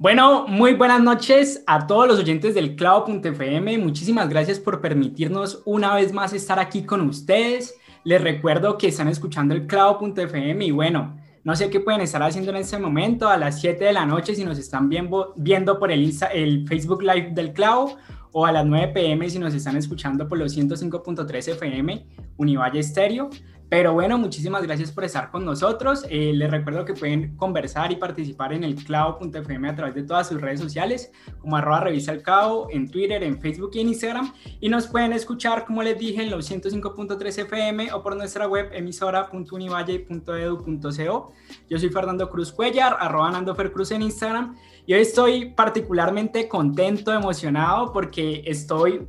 Bueno, muy buenas noches a todos los oyentes del clavo.fm. Muchísimas gracias por permitirnos una vez más estar aquí con ustedes. Les recuerdo que están escuchando el clavo.fm y bueno, no sé qué pueden estar haciendo en este momento a las 7 de la noche si nos están viendo, por el, el Facebook Live del clavo o a las 9 pm si nos están escuchando por los 105.3 FM Univalle Estéreo. Pero bueno, muchísimas gracias por estar con nosotros. Eh, les recuerdo que pueden conversar y participar en el clavo.fm a través de todas sus redes sociales, como arroba revisa el clavo, en Twitter, en Facebook y en Instagram. Y nos pueden escuchar, como les dije, en los 105.3 FM o por nuestra web emisora.univalle.edu.co. Yo soy Fernando Cruz Cuellar, arroba Nando Cruz en Instagram. Y hoy estoy particularmente contento, emocionado, porque estoy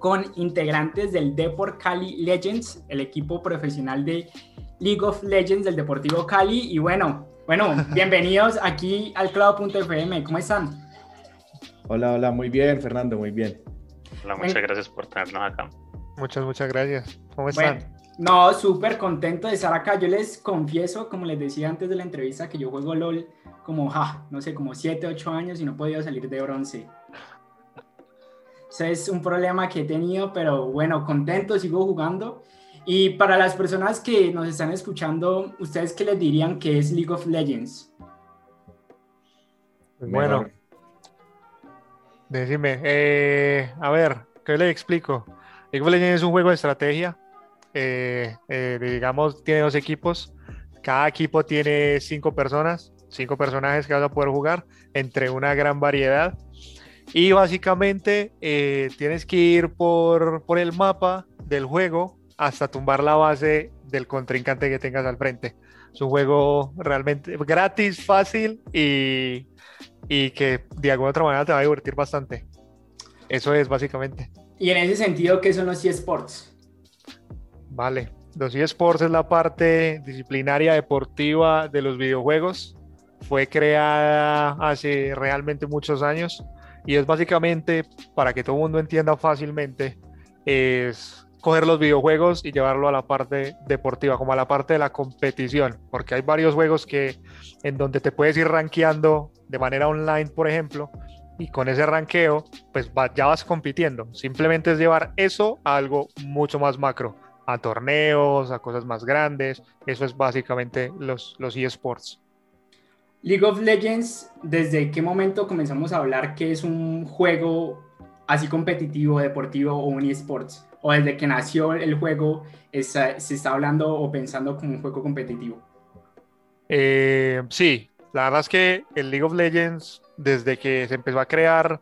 con integrantes del Deport Cali Legends, el equipo profesional de League of Legends del Deportivo Cali. Y bueno, bueno, bienvenidos aquí al Clavo.fm. ¿Cómo están? Hola, hola, muy bien, Fernando, muy bien. Hola, muchas gracias por tenernos acá. Muchas, muchas gracias. ¿Cómo están? no, súper contento de estar acá. Yo les confieso, como les decía antes de la entrevista, que yo juego LOL como, ja, no sé, como 7, 8 años y no he podido salir de bronce. Ese es un problema que he tenido, pero bueno, contento, sigo jugando. Y para las personas que nos están escuchando, ¿ustedes qué les dirían que es League of Legends? Bueno, decime, eh, a ver, ¿qué le explico? League of Legends es un juego de estrategia, eh, eh, digamos, tiene dos equipos, cada equipo tiene cinco personas, cinco personajes que vas a poder jugar entre una gran variedad. Y básicamente eh, tienes que ir por, por el mapa del juego hasta tumbar la base del contrincante que tengas al frente. Es un juego realmente gratis, fácil y, y que de alguna otra manera te va a divertir bastante. Eso es básicamente. Y en ese sentido, ¿qué son los eSports? Vale, los eSports es la parte disciplinaria deportiva de los videojuegos. Fue creada hace realmente muchos años y es básicamente, para que todo el mundo entienda fácilmente, es coger los videojuegos y llevarlo a la parte deportiva, como a la parte de la competición, porque hay varios juegos que en donde te puedes ir rankeando de manera online, por ejemplo, y con ese ranqueo, pues ya vas compitiendo. Simplemente es llevar eso a algo mucho más macro, a torneos, a cosas más grandes. Eso es básicamente los, los eSports. League of Legends, ¿desde qué momento comenzamos a hablar que es un juego así competitivo, deportivo o un esports? ¿O desde que nació el juego se está hablando o pensando como un juego competitivo? Eh, sí, la verdad es que el League of Legends, desde que se empezó a crear,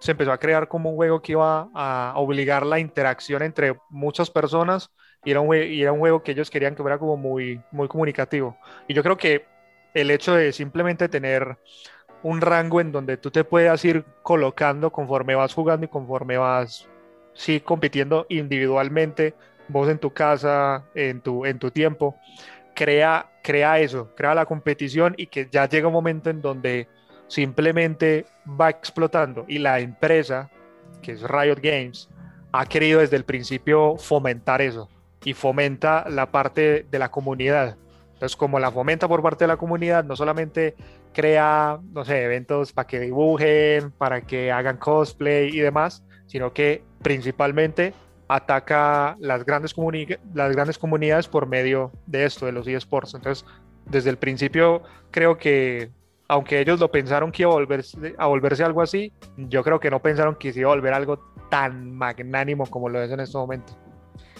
se empezó a crear como un juego que iba a obligar la interacción entre muchas personas y era un, y era un juego que ellos querían que fuera como muy, muy comunicativo. Y yo creo que el hecho de simplemente tener un rango en donde tú te puedas ir colocando conforme vas jugando y conforme vas sí compitiendo individualmente, vos en tu casa, en tu, en tu tiempo, crea, crea eso, crea la competición y que ya llega un momento en donde simplemente va explotando y la empresa, que es Riot Games, ha querido desde el principio fomentar eso y fomenta la parte de la comunidad. Entonces, como la fomenta por parte de la comunidad, no solamente crea, no sé, eventos para que dibujen, para que hagan cosplay y demás, sino que principalmente ataca las grandes, comunidades por medio de esto, de los eSports. Entonces, desde el principio creo que, aunque ellos lo pensaron que iba a volverse, a volverse algo así, yo creo que no pensaron que se iba a volver algo tan magnánimo como lo es en este momento.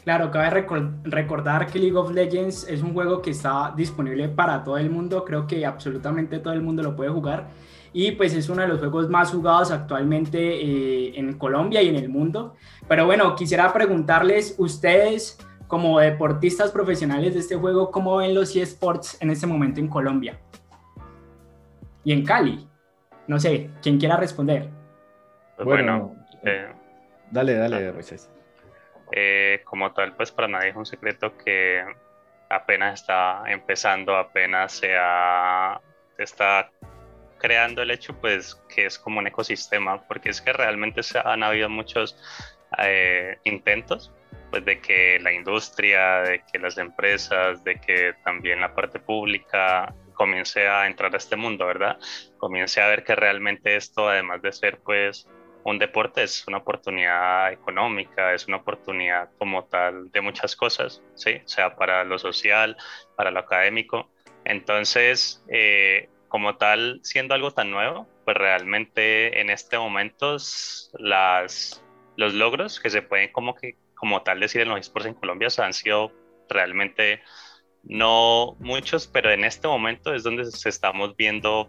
Claro, cabe recordar que League of Legends es un juego que está disponible para todo el mundo, creo que absolutamente todo el mundo lo puede jugar y pues es uno de los juegos más jugados actualmente eh, en Colombia y en el mundo. Pero bueno, quisiera preguntarles ustedes como deportistas profesionales de este juego, ¿cómo ven los eSports en este momento en Colombia? y en Cali. No sé, ¿quién quiera responder? Pues bueno, eh, dale, dale, ah, Moisés. Eh, como tal, pues para nadie es un secreto que apenas está empezando, apenas se está creando el hecho, pues que es como un ecosistema, porque es que realmente se han habido muchos eh, intentos pues de que la industria, de que las empresas, de que también la parte pública comience a entrar a este mundo, ¿verdad? Comience a ver que realmente esto, además de ser pues un deporte, es una oportunidad económica, es una oportunidad como tal de muchas cosas, ¿sí? O sea, para lo social, para lo académico. Entonces, eh, como tal, siendo algo tan nuevo, pues realmente en este momento las, los logros que se pueden como que como tal decir en los esports en Colombia han sido realmente no muchos, pero en este momento es donde se estamos viendo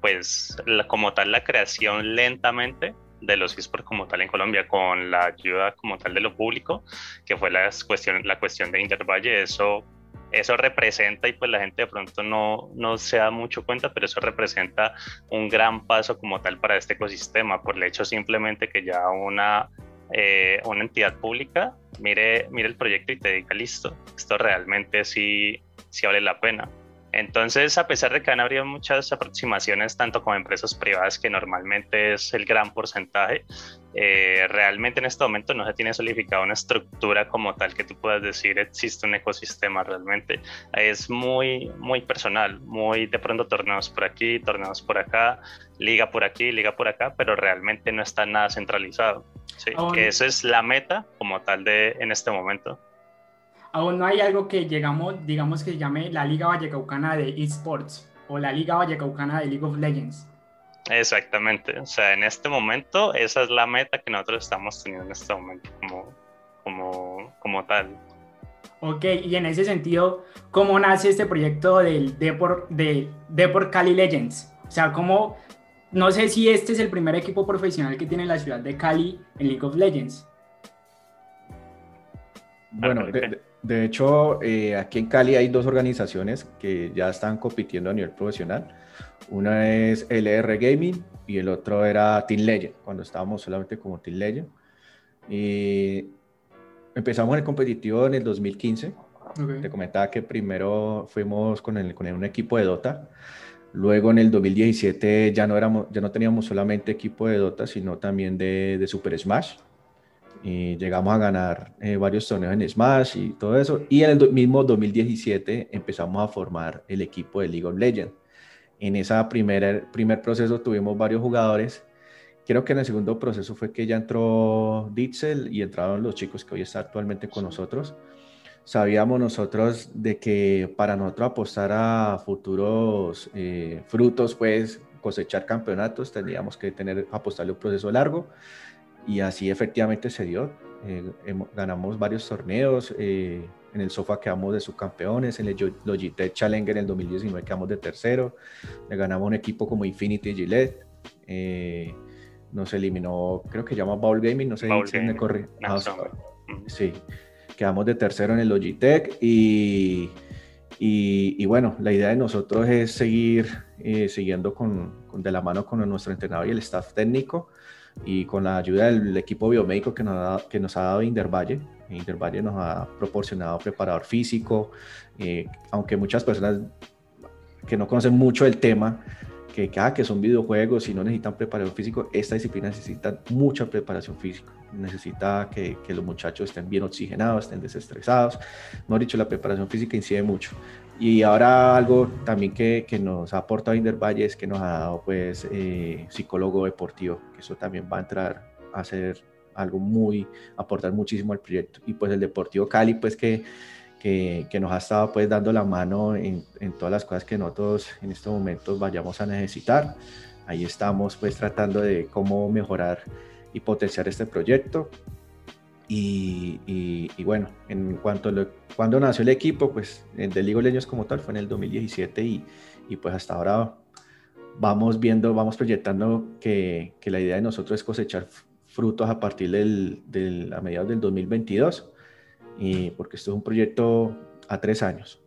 pues como tal la creación lentamente de los esports como tal en Colombia con la ayuda como tal de lo público, que fue la cuestión, la cuestión de Intervalle, eso eso representa, y pues la gente de pronto no, no se da mucho cuenta, pero eso representa un gran paso como tal para este ecosistema, por el hecho simplemente que ya una, eh, una entidad pública mire, mire el proyecto y te diga, listo, esto realmente sí, sí vale la pena. Entonces, a pesar de que han habido muchas aproximaciones, tanto con empresas privadas, que normalmente es el gran porcentaje, eh, realmente en este momento no se tiene solidificado una estructura como tal que tú puedas decir existe un ecosistema realmente. Es muy, muy personal, muy de pronto torneos por aquí, torneos por acá, liga por aquí, liga por acá, pero realmente no está nada centralizado. Sí, que esa es la meta como tal de en este momento aún no hay algo que llegamos, digamos que se llame la Liga Vallecaucana de eSports o la Liga Vallecaucana de League of Legends. Exactamente, o sea, en este momento esa es la meta que nosotros estamos teniendo en este momento como, como, como tal. Ok, y en ese sentido, ¿cómo nace este proyecto del Deport, de Deport Cali Legends? O sea, ¿cómo, no sé si este es el primer equipo profesional que tiene la ciudad de Cali en League of Legends. Bueno, de, de hecho, eh, aquí en Cali hay dos organizaciones que ya están compitiendo a nivel profesional. Una es LR Gaming y el otro era Team Legend, cuando estábamos solamente como Team Legend. Y empezamos el competitivo en el 2015. Te comentaba que primero fuimos con, el, con un equipo de Dota. Luego en el 2017 ya no, éramos, ya no teníamos solamente equipo de Dota, sino también de, de Super Smash y llegamos a ganar eh, varios torneos en Smash y todo eso. Y en el mismo 2017 empezamos a formar el equipo de League of Legends. En ese primer, primer proceso tuvimos varios jugadores. Creo que en el segundo proceso fue que ya entró Ditzel y entraron los chicos que hoy están actualmente con nosotros. Sabíamos nosotros de que para nosotros apostar a futuros eh, frutos, pues cosechar campeonatos, tendríamos que tener apostarle un proceso largo y así efectivamente se dio. Eh, ganamos varios torneos. Eh, en el sofá quedamos de subcampeones. En el Logitech Challenger en el 2019 quedamos de tercero. Le ganamos un equipo como Infinity Gillette. Eh, nos eliminó, creo que llama Bowl Gaming, no sé si me corre. Ah, sí, quedamos de tercero en el Logitech y, y, bueno, la idea de nosotros es seguir siguiendo con, de la mano con nuestro entrenador y el staff técnico y con la ayuda del equipo biomédico que nos ha, que nos ha dado Indervalle. Indervalle nos ha proporcionado preparador físico, eh, aunque muchas personas que no conocen mucho el tema, que, ah, que son videojuegos y no necesitan preparador físico, esta disciplina necesita mucha preparación física, necesita que, que los muchachos estén bien oxigenados, estén desestresados, no dicho, la preparación física incide mucho. Y ahora algo también que, que nos ha aportado Inder Valle es que nos ha dado pues eh, psicólogo deportivo, que eso también va a entrar a ser algo muy, aportar muchísimo al proyecto. Y pues el Deportivo Cali pues que, que, que nos ha estado pues dando la mano en, en, todas las cosas que nosotros en estos momentos vayamos a necesitar. Ahí estamos pues tratando de cómo mejorar y potenciar este proyecto. Y, y, bueno, en cuanto a lo, cuando nació el equipo, pues el de Ligo Leños como tal fue en el 2017 y, y, pues hasta ahora vamos viendo, vamos proyectando que, que, la idea de nosotros es cosechar frutos a partir del, del, a mediados del 2022, y porque esto es un proyecto a tres años.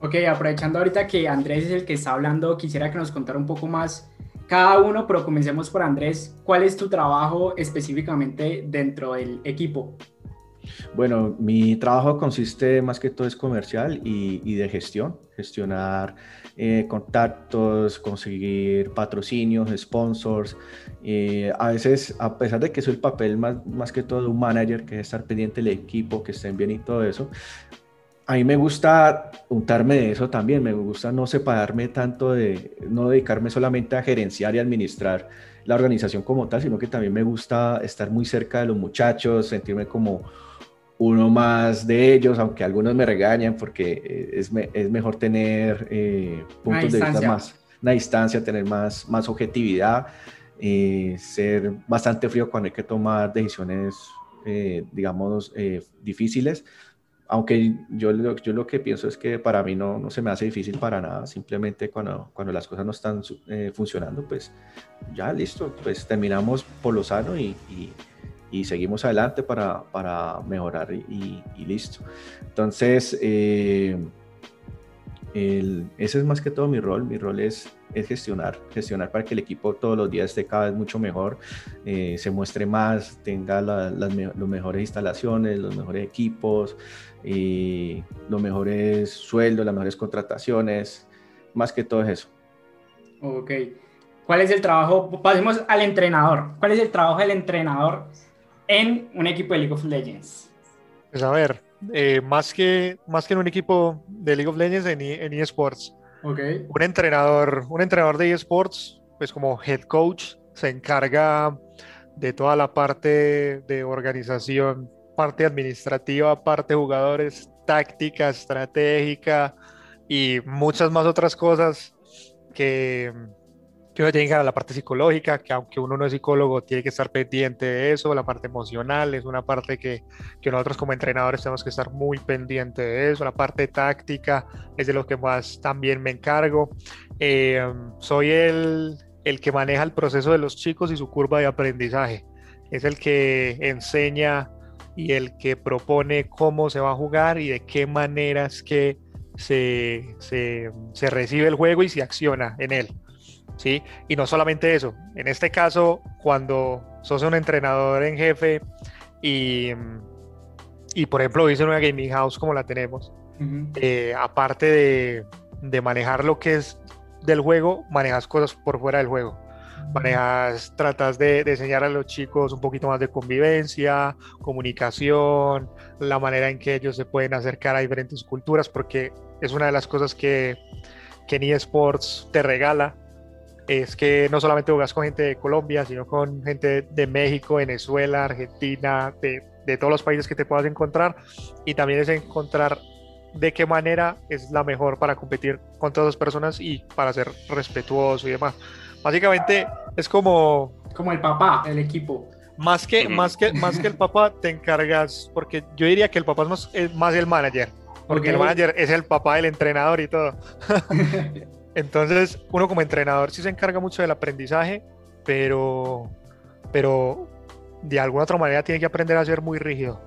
Ok, aprovechando ahorita que Andrés es el que está hablando, quisiera que nos contara un poco más cada uno, pero comencemos por Andrés. ¿Cuál es tu trabajo específicamente dentro del equipo? Bueno, mi trabajo consiste más que todo es comercial y, de gestión, gestionar eh, contactos, conseguir patrocinios, sponsors. Eh, a veces, a pesar de que soy el papel más, más que todo de un manager, que es estar pendiente del equipo, que estén bien y todo eso, a mí me gusta untarme de eso también, me gusta no separarme tanto de, no dedicarme solamente a gerenciar y administrar la organización como tal, sino que también me gusta estar muy cerca de los muchachos, sentirme como uno más de ellos, aunque algunos me regañan porque eh, es, es mejor tener eh, puntos de vista más, una distancia, tener más, más objetividad, eh, ser bastante frío cuando hay que tomar decisiones, digamos, difíciles aunque yo, yo lo que pienso es que para mí no, no se me hace difícil para nada, simplemente cuando, cuando las cosas no están eh, funcionando, pues ya listo, pues terminamos por lo sano y, y, seguimos adelante para, para mejorar y, listo. Entonces, eh, ese es más que todo mi rol, mi rol es, es gestionar, gestionar para que el equipo todos los días esté cada vez mucho mejor, eh, se muestre más, tenga las, las mejores instalaciones, los mejores equipos, y los mejores sueldos, las mejores contrataciones, más que todo eso. Ok. ¿Cuál es el trabajo? Pasemos al entrenador. ¿Cuál es el trabajo del entrenador en un equipo de League of Legends? Pues a ver, eh, más, que, más que en un equipo de League of Legends en, en eSports. Okay. Un entrenador, un entrenador de eSports, pues como head coach, se encarga de toda la parte de organización parte administrativa, parte jugadores, táctica, estratégica y muchas más otras cosas que, que uno tiene que a la parte psicológica, que aunque uno no es psicólogo, tiene que estar pendiente de eso, la parte emocional es una parte que, que nosotros como entrenadores tenemos que estar muy pendiente de eso, la parte táctica es de lo que más también me encargo. Eh, soy el, el que maneja el proceso de los chicos y su curva de aprendizaje. Es el que enseña y el que propone cómo se va a jugar y de qué maneras que se, se, se recibe el juego y se acciona en él. ¿sí? Y no solamente eso, en este caso, cuando sos un entrenador en jefe y, y por ejemplo, dice una gaming house como la tenemos, eh, aparte de, de, manejar lo que es del juego, manejas cosas por fuera del juego manejas, tratas de, enseñar a los chicos un poquito más de convivencia, comunicación, la manera en que ellos se pueden acercar a diferentes culturas, porque es una de las cosas que, que eSports te regala, es que no solamente juegas con gente de Colombia, sino con gente de México, Venezuela, Argentina, de, de todos los países que te puedas encontrar, y también es encontrar de qué manera es la mejor para competir con todas las personas y para ser respetuoso y demás. Básicamente es como... Como el papá del equipo. Más que, más, que, más que el papá te encargas, porque yo diría que el papá es más, el manager, porque el manager es el papá del entrenador y todo. Entonces, uno como entrenador sí se encarga mucho del aprendizaje, pero, pero de alguna otra manera tiene que aprender a ser muy rígido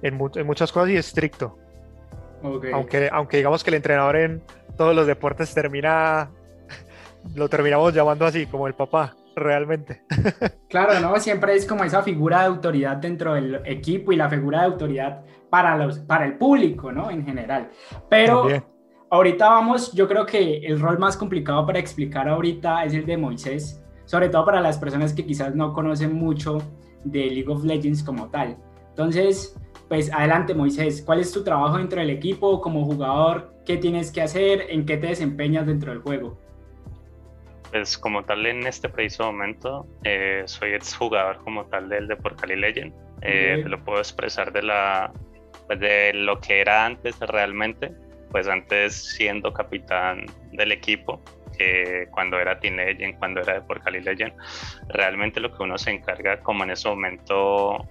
en, en muchas cosas y estricto. Aunque, aunque digamos que el entrenador en todos los deportes termina lo terminamos llamando así, como el papá, realmente. Claro, ¿no? Siempre es como esa figura de autoridad dentro del equipo y la figura de autoridad para, los, para el público, ¿no? En general. Pero ahorita vamos, yo creo que el rol más complicado para explicar ahorita es el de Moisés, sobre todo para las personas que quizás no conocen mucho de League of Legends como tal. Entonces, pues adelante Moisés, ¿cuál es tu trabajo dentro del equipo como jugador? ¿Qué tienes que hacer? ¿En qué te desempeñas dentro del juego? Pues como tal en este preciso momento eh, soy exjugador como tal del de Cali Legend. Eh, Lo puedo expresar de, la, pues, de lo que era antes realmente, pues antes siendo capitán del equipo, cuando era Team Legend, cuando era de Cali Legend, realmente lo que uno se encarga como en ese momento...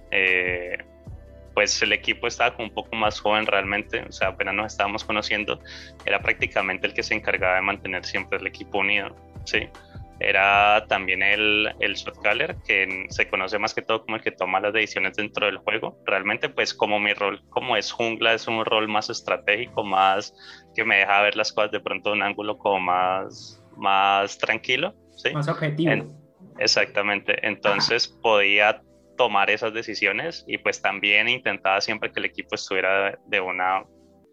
Pues el equipo estaba como un poco más joven realmente, o sea, apenas nos estábamos conociendo, era prácticamente el que se encargaba de mantener siempre el equipo unido, ¿sí? era también el, el shotcaller, que se conoce más que todo como el que toma las decisiones dentro del juego. Realmente, pues como mi rol como es jungla, es un rol más estratégico, más que me deja ver las cosas de pronto de un ángulo como más, más tranquilo. ¿sí? Más objetivo. exactamente. Entonces podía tomar esas decisiones y pues también intentaba siempre que el equipo estuviera de una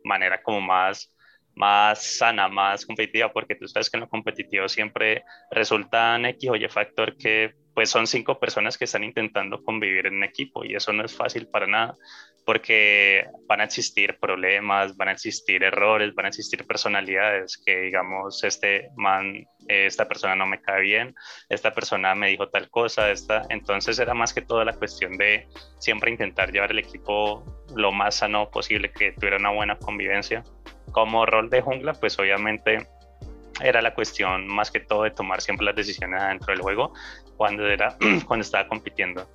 manera como más más sana, más competitiva, porque tú sabes que en lo competitivo siempre resultan X o Y factor que pues son cinco personas que están intentando convivir en un equipo y eso no es fácil para nada, porque van a existir problemas, van a existir errores, van a existir personalidades que digamos, este man, esta persona no me cae bien, esta persona me dijo tal cosa, esta, entonces era más que todo la cuestión de siempre intentar llevar el equipo lo más sano posible, que tuviera una buena convivencia como rol de jungla, pues obviamente era la cuestión más que todo de tomar siempre las decisiones dentro del juego cuando, era, cuando estaba compitiendo.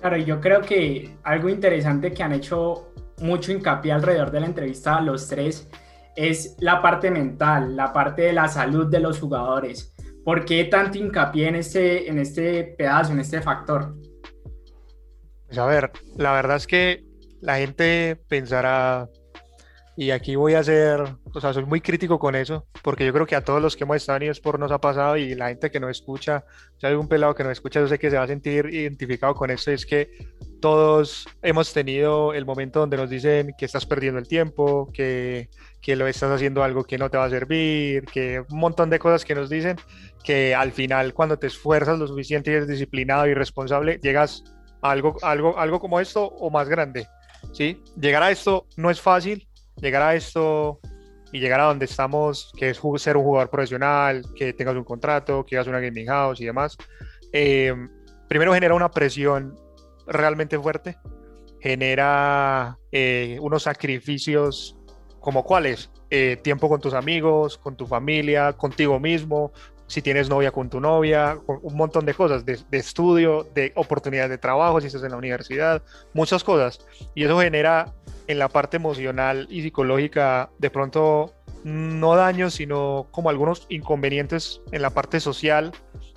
Claro, yo creo que algo interesante que han hecho mucho hincapié alrededor de la entrevista a los tres es la parte mental, la parte de la salud de los jugadores. ¿Por qué tanto hincapié en este, en este pedazo, en este factor? Pues a ver, la verdad es que la gente pensará, y aquí voy a ser, o sea, soy muy crítico con eso, porque yo creo que a todos los que hemos estado en eSport nos ha pasado y la gente que no escucha, si hay un pelado que no escucha, yo sé que se va a sentir identificado con esto, es que todos hemos tenido el momento donde nos dicen que estás perdiendo el tiempo, que, que lo estás haciendo algo que no te va a servir, que un montón de cosas que nos dicen, que al final cuando te esfuerzas lo suficiente y eres disciplinado y responsable, llegas a algo, algo, algo como esto o más grande. ¿sí? Llegar a esto no es fácil, llegar a esto y llegar a donde estamos, que es ser un jugador profesional, que tengas un contrato, que hagas una gaming house y demás, eh, primero genera una presión realmente fuerte, genera eh, unos sacrificios como cuáles, eh, tiempo con tus amigos, con tu familia, contigo mismo, si tienes novia con tu novia, un montón de cosas, de, de, estudio, de oportunidades de trabajo, si estás en la universidad, muchas cosas. Y eso genera en la parte emocional y psicológica de pronto no daños, sino como algunos inconvenientes en la parte social,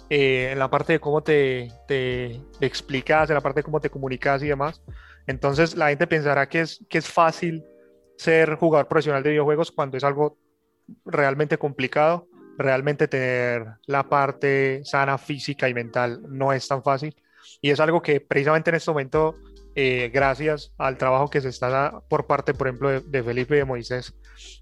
eh, en la parte de cómo te, te, explicas, en la parte de cómo te comunicas y demás. Entonces la gente pensará que es, que es fácil ser jugador profesional de videojuegos cuando es algo realmente complicado. Realmente tener la parte sana física y mental no es tan fácil. Y es algo que precisamente en este momento eh, gracias al trabajo que se está por parte, por ejemplo, de, Felipe de Moisés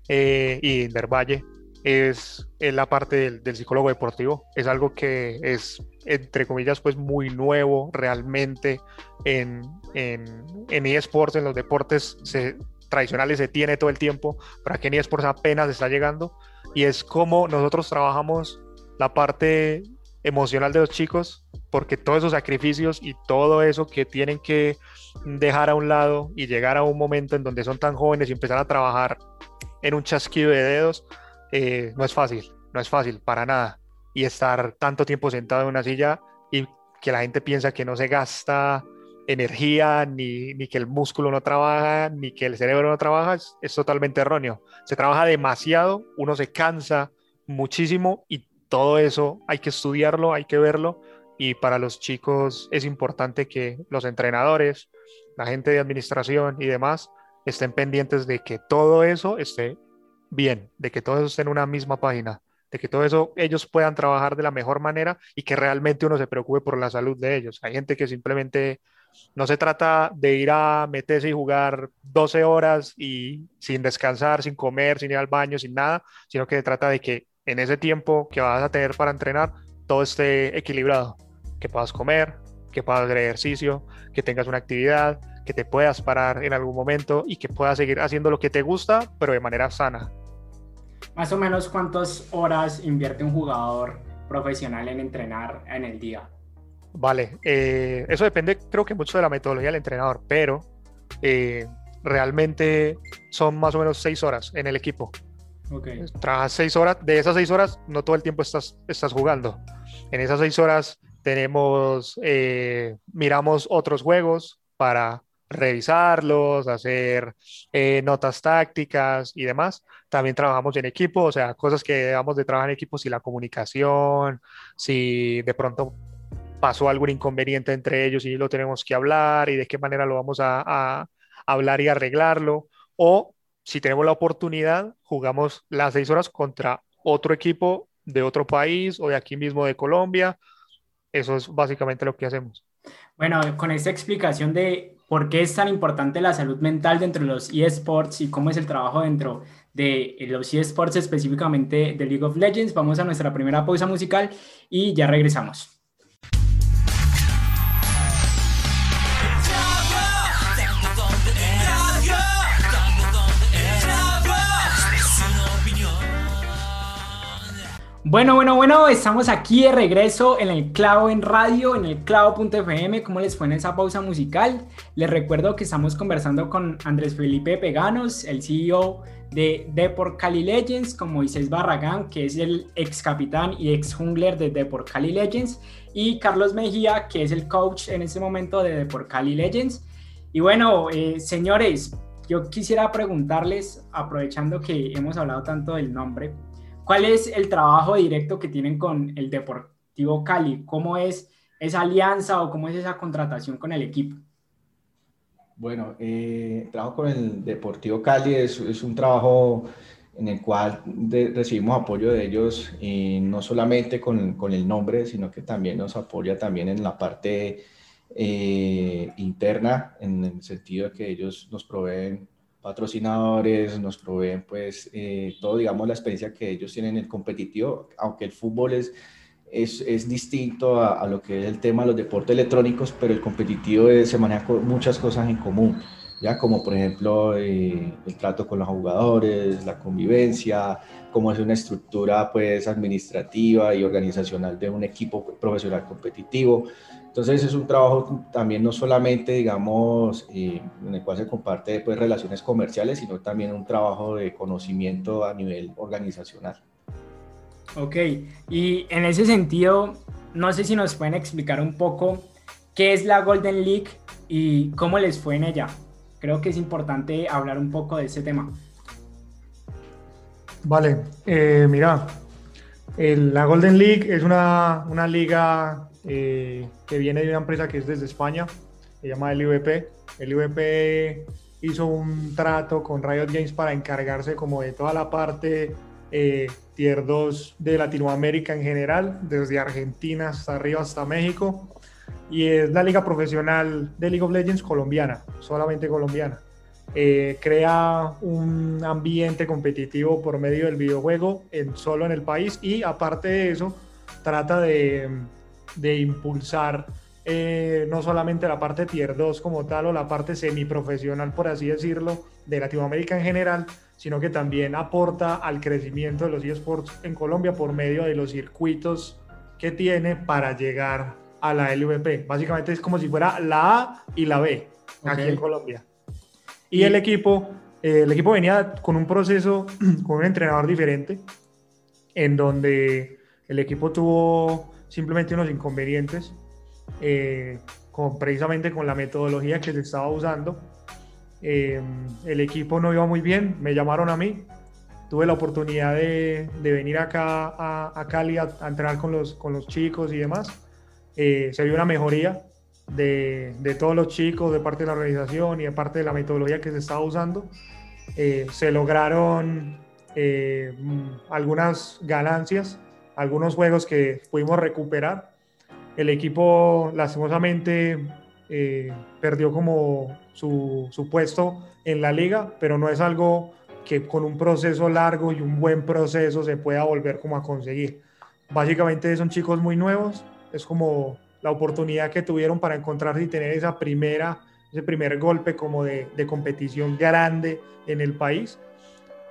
eh, y del Valle, es, la parte del, psicólogo deportivo. Es algo que es, entre comillas, pues muy nuevo realmente en, en, en eSports, en los deportes tradicionales se tiene todo el tiempo, para que en eSports apenas está llegando. Y es como nosotros trabajamos la parte emocional de los chicos, porque todos esos sacrificios y todo eso que tienen que dejar a un lado y llegar a un momento en donde son tan jóvenes y empezar a trabajar en un chasquido de dedos, eh, no es fácil, no es fácil para nada. Y estar tanto tiempo sentado en una silla y que la gente piensa que no se gasta energía, ni, ni que el músculo no trabaja, ni que el cerebro no trabaja, es, es totalmente erróneo. Se trabaja demasiado, uno se cansa muchísimo y todo eso hay que estudiarlo, hay que verlo y para los chicos es importante que los entrenadores, la gente de administración y demás estén pendientes de que todo eso esté bien, de que todo eso esté en una misma página, de que todo eso ellos puedan trabajar de la mejor manera y que realmente uno se preocupe por la salud de ellos. Hay gente que simplemente no se trata de ir a meterse y jugar 12 horas y sin descansar, sin comer, sin ir al baño, sin nada, sino que se trata de que en ese tiempo que vas a tener para entrenar, todo esté equilibrado que puedas comer, que puedas hacer ejercicio, que tengas una actividad, que te puedas parar en algún momento y que puedas seguir haciendo lo que te gusta, pero de manera sana. Más o menos cuántas horas invierte un jugador profesional en entrenar en el día. Vale, eh, eso depende creo que mucho de la metodología del entrenador, pero eh, realmente son más o menos seis horas en el equipo. Okay. Trabajas seis horas, de esas seis horas no todo el tiempo estás, estás jugando. En esas seis horas tenemos, eh, miramos otros juegos para revisarlos, hacer eh, notas tácticas y demás. También trabajamos en equipo, o sea, cosas que debamos de trabajar en equipo, si la comunicación, si de pronto pasó algún inconveniente entre ellos y lo tenemos que hablar y de qué manera lo vamos a, a hablar y arreglarlo. O si tenemos la oportunidad, jugamos las seis horas contra otro equipo de otro país o de aquí mismo de Colombia. Eso es básicamente lo que hacemos. Bueno, con esta explicación de por qué es tan importante la salud mental dentro de los eSports y cómo es el trabajo dentro de los eSports específicamente de League of Legends, vamos a nuestra primera pausa musical y ya regresamos. Bueno, bueno, bueno, estamos aquí de regreso en el clavo en radio, en el clavo.fm. ¿Cómo les fue en esa pausa musical? Les recuerdo que estamos conversando con Andrés Felipe Peganos, el CEO de Deport Cali Legends, con Moisés Barragán, que es el ex capitán y ex jungler de Deport Cali Legends, y Carlos Mejía, que es el coach en este momento de Deport Cali Legends. Y bueno, eh, señores, yo quisiera preguntarles, aprovechando que hemos hablado tanto del nombre, ¿Cuál es el trabajo directo que tienen con el Deportivo Cali? ¿Cómo es esa alianza o cómo es esa contratación con el equipo? Bueno, eh, el trabajo con el Deportivo Cali es, es un trabajo en el cual recibimos apoyo de ellos y no solamente con, con, el nombre, sino que también nos apoya también en la parte eh, interna, en el sentido de que ellos nos proveen patrocinadores, nos proveen pues eh, todo, digamos, la experiencia que ellos tienen en el competitivo, aunque el fútbol es, es, es distinto a, lo que es el tema de los deportes electrónicos, pero el competitivo se maneja con muchas cosas en común, ya como por ejemplo eh, el trato con los jugadores, la convivencia, cómo es una estructura pues administrativa y organizacional de un equipo profesional competitivo. Entonces es un trabajo también no solamente, digamos, eh, en el cual se comparte pues, relaciones comerciales, sino también un trabajo de conocimiento a nivel organizacional. Ok, y en ese sentido, no sé si nos pueden explicar un poco qué es la Golden League y cómo les fue en ella. Creo que es importante hablar un poco de ese tema. Vale, eh, mira, la Golden League es una, una liga eh, que viene de una empresa que es desde España, se llama LVP. LVP hizo un trato con Riot Games para encargarse como de toda la parte eh, tier 2 de Latinoamérica en general, desde Argentina hasta arriba hasta México. Y es la liga profesional de League of Legends colombiana, solamente colombiana. Eh, crea un ambiente competitivo por medio del videojuego en, solo en el país y aparte de eso trata de de impulsar eh, no solamente la parte tier 2 como tal o la parte semiprofesional, por así decirlo, de Latinoamérica en general, sino que también aporta al crecimiento de los eSports en Colombia por medio de los circuitos que tiene para llegar a la LVP. Básicamente es como si fuera la A y la B aquí en Colombia. Y, el equipo, eh, el equipo venía con un proceso, con un entrenador diferente, en donde el equipo tuvo simplemente unos inconvenientes, eh, con, precisamente con la metodología que se estaba usando. Eh, el equipo no iba muy bien, me llamaron a mí, tuve la oportunidad de, de venir acá a, a Cali a, entrenar con los, con los chicos y demás. Eh, se vio una mejoría de, de, todos los chicos, de parte de la organización y de parte de la metodología que se estaba usando. se lograron algunas ganancias algunos juegos que pudimos recuperar. El equipo lastimosamente eh, perdió como su, su, puesto en la liga, pero no es algo que con un proceso largo y un buen proceso se pueda volver como a conseguir. Básicamente son chicos muy nuevos, es como la oportunidad que tuvieron para encontrarse y tener esa primera, ese primer golpe como de, de competición grande en el país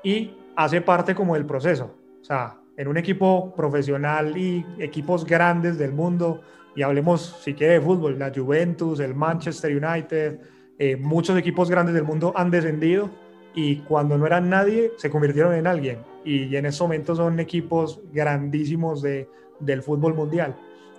y hace parte como del proceso. O sea, en un equipo profesional y equipos grandes del mundo, y hablemos si quiere de fútbol, la Juventus, el Manchester United, eh, muchos equipos grandes del mundo han descendido y cuando no eran nadie se convirtieron en alguien y en ese momento son equipos grandísimos de, del fútbol mundial.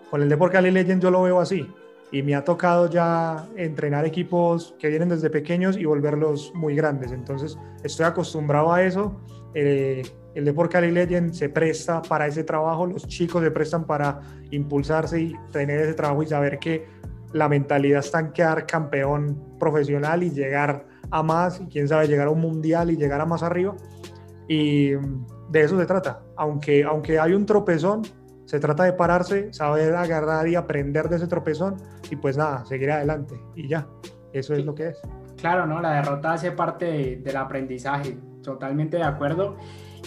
Con el Deport Cali Legends yo lo veo así. y me ha tocado ya entrenar equipos que vienen desde pequeños y volverlos muy grandes. Entonces estoy acostumbrado a eso. Eh, el Deport Cali Legend se presta para ese trabajo, los chicos se prestan para impulsarse y tener ese trabajo y saber que la mentalidad está en quedar campeón profesional y llegar a más, y quién sabe, llegar a un mundial y llegar a más arriba. Y de eso se trata. Aunque, aunque hay un tropezón, se trata de pararse, saber agarrar y aprender de ese tropezón y pues nada, seguir adelante y ya. Eso es lo que es. Claro, ¿no? La derrota hace parte del aprendizaje. Totalmente de acuerdo.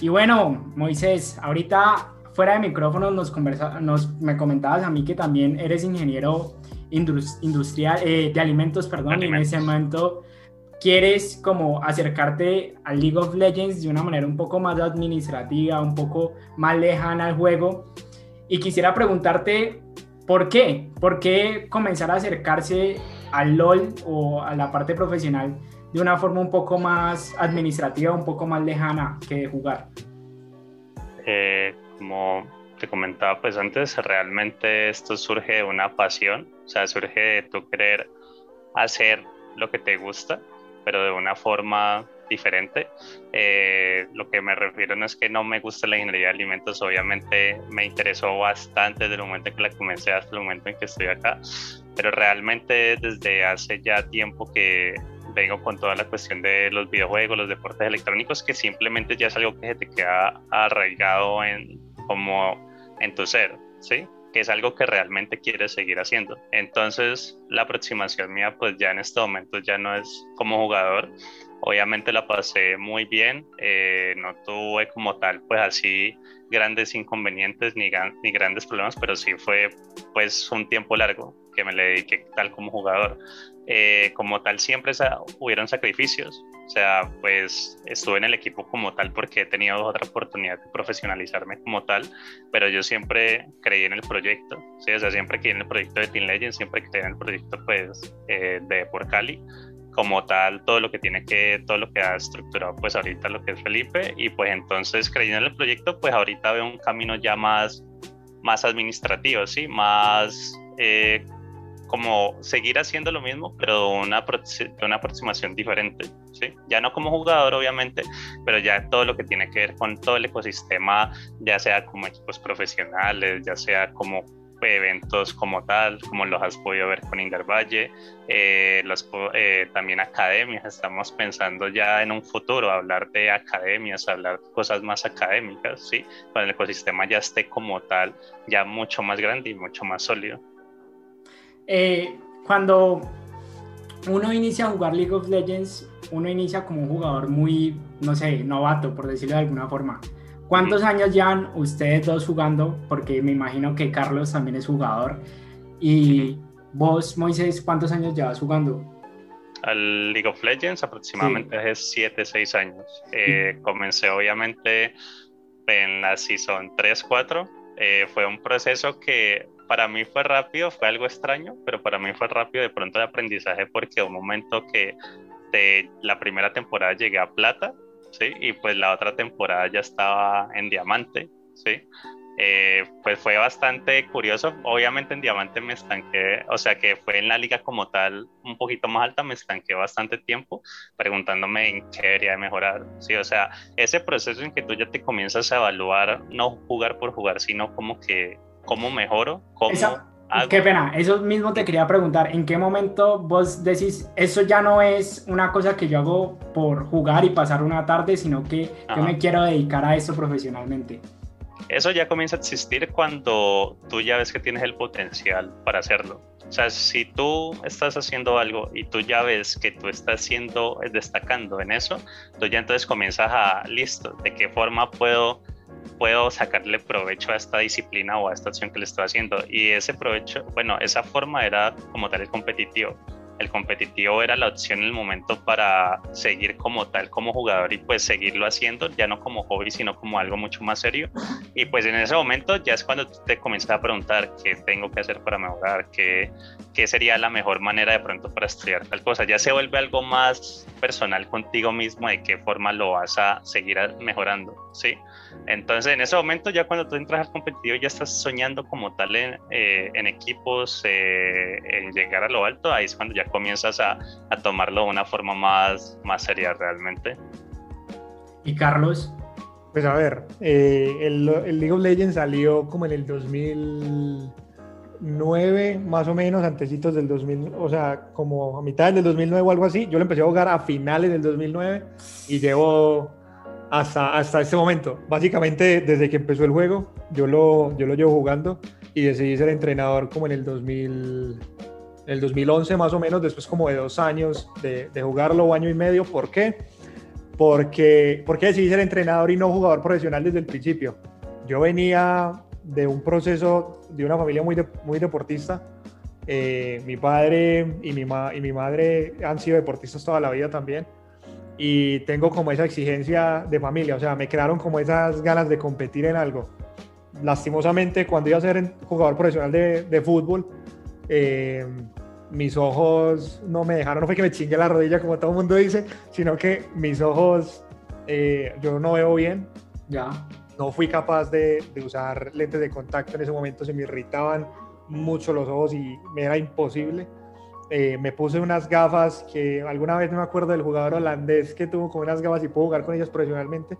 Y bueno, Moisés, ahorita fuera de micrófonos nos, conversa, nos me comentabas a mí que también eres ingeniero industrial eh, de alimentos, perdón, y en ese momento quieres como acercarte al League of Legends de una manera un poco más administrativa, un poco más lejana al juego. Y quisiera preguntarte, ¿por qué? ¿Por qué comenzar a acercarse al LOL o a la parte profesional de una forma un poco más administrativa, un poco más lejana que jugar? Eh, como te comentaba pues antes, realmente esto surge de una pasión, o sea, surge de tu querer hacer lo que te gusta, pero de una forma diferente. Eh, lo que me refiero no es que no me guste la ingeniería de alimentos, obviamente me interesó bastante desde el momento en que la comencé hasta el momento en que estoy acá, pero realmente desde hace ya tiempo que vengo con toda la cuestión de los videojuegos, los deportes electrónicos, que simplemente ya es algo que se te queda arraigado en, como en tu ser, ¿sí? que es algo que realmente quieres seguir haciendo. Entonces, la aproximación mía, pues ya en este momento ya no es como jugador. Obviamente la pasé muy bien, eh, no tuve como tal, pues así grandes inconvenientes ni, ni grandes problemas, pero sí fue pues un tiempo largo que me le dediqué tal como jugador. Eh, como tal siempre hubieron sacrificios, o sea, pues estuve en el equipo como tal porque he tenido otra oportunidad de profesionalizarme como tal, pero yo siempre creí en el proyecto, ¿sí? o sea, siempre creí en el proyecto de Team Legends, siempre creí en el proyecto pues eh, de Por Cali, como tal todo lo que tiene que, todo lo que ha estructurado pues ahorita lo que es Felipe y pues entonces creyendo en el proyecto pues ahorita veo un camino ya más, más administrativo, ¿sí? Más... Eh, como seguir haciendo lo mismo, pero una, una aproximación diferente, ¿sí? Ya no como jugador, obviamente, pero ya todo lo que tiene que ver con todo el ecosistema, ya sea como equipos profesionales, ya sea como eventos como tal, como los has podido ver con Indervalle, eh, los, eh, también academias, estamos pensando ya en un futuro, hablar de academias, hablar de cosas más académicas, ¿sí? Cuando el ecosistema ya esté como tal, ya mucho más grande y mucho más sólido. Eh, cuando uno inicia a jugar League of Legends, uno inicia como un jugador muy, no sé, novato, por decirlo de alguna forma. ¿Cuántos años llevan ustedes dos jugando? Porque me imagino que Carlos también es jugador. Y vos, Moisés, ¿cuántos años llevas jugando? Al League of Legends aproximadamente hace 7, 6 años. Eh, comencé obviamente en la Season 3, 4. Eh, fue un proceso que para mí fue rápido, fue algo extraño, pero para mí fue rápido de pronto de aprendizaje porque un momento que de la primera temporada llegué a plata, ¿sí? Y pues la otra temporada ya estaba en diamante, ¿sí? Eh, pues fue bastante curioso. Obviamente en diamante me estanqué, o sea que fue en la liga como tal un poquito más alta, me estanqué bastante tiempo preguntándome en qué debería mejorar. Sí, o sea, ese proceso en que tú ya te comienzas a evaluar, no jugar por jugar, sino como que cómo mejoro, cómo... Qué pena, eso mismo te quería preguntar, ¿en qué momento vos decís, eso ya no es una cosa que yo hago por jugar y pasar una tarde, sino que yo me quiero dedicar a eso profesionalmente? Eso ya comienza a existir cuando tú ya ves que tienes el potencial para hacerlo. O sea, si tú estás haciendo algo y tú ya ves que tú estás siendo, destacando en eso, tú ya entonces comienzas a, listo, ¿de qué forma puedo puedo sacarle provecho a esta disciplina o a esta acción que le estoy haciendo. Y ese provecho, bueno, esa forma era como tal el competitivo. El competitivo era la opción en el momento para seguir como tal, como jugador y pues seguirlo haciendo, ya no como hobby, sino como algo mucho más serio. Y pues en ese momento ya es cuando te comienzas a preguntar qué tengo que hacer para mejorar, qué, qué sería la mejor manera de pronto para estudiar tal cosa. Ya se vuelve algo más personal contigo mismo de qué forma lo vas a seguir mejorando, ¿sí? Entonces, en ese momento, ya cuando tú entras al competitivo, ya estás soñando como tal en, eh, en equipos, eh, en llegar a lo alto, ahí es cuando ya comienzas a, a tomarlo de una forma más, más seria realmente. ¿Y Carlos? Pues a ver, eh, el, el League of Legends salió como en el 2000 2009, más o menos, antecitos del 2000, o sea, como a mitad del 2009 o algo así. Yo lo empecé a jugar a finales del 2009 y llevo hasta, hasta este momento. Básicamente, desde que empezó el juego, yo lo, yo lo llevo jugando y decidí ser entrenador como en el 2000, el 2011 más o menos, después como de dos años de, de jugarlo, año y medio. ¿Por qué? Porque, porque decidí ser entrenador y no jugador profesional desde el principio. Yo venía de un proceso de una familia muy, muy deportista. Eh, mi padre y mi, y mi madre han sido deportistas toda la vida también. Y tengo como esa exigencia de familia, o sea, me quedaron como esas ganas de competir en algo. Lastimosamente, cuando iba a ser jugador profesional de, de fútbol, eh, mis ojos no me dejaron, no fue que me chingue la rodilla como todo el mundo dice, sino que mis ojos, eh, yo no veo bien. Ya no fui capaz de, usar lentes de contacto en ese momento, se me irritaban mucho los ojos y me era imposible. Eh, me puse unas gafas que alguna vez no me acuerdo del jugador holandés que tuvo con unas gafas y pudo jugar con ellas profesionalmente.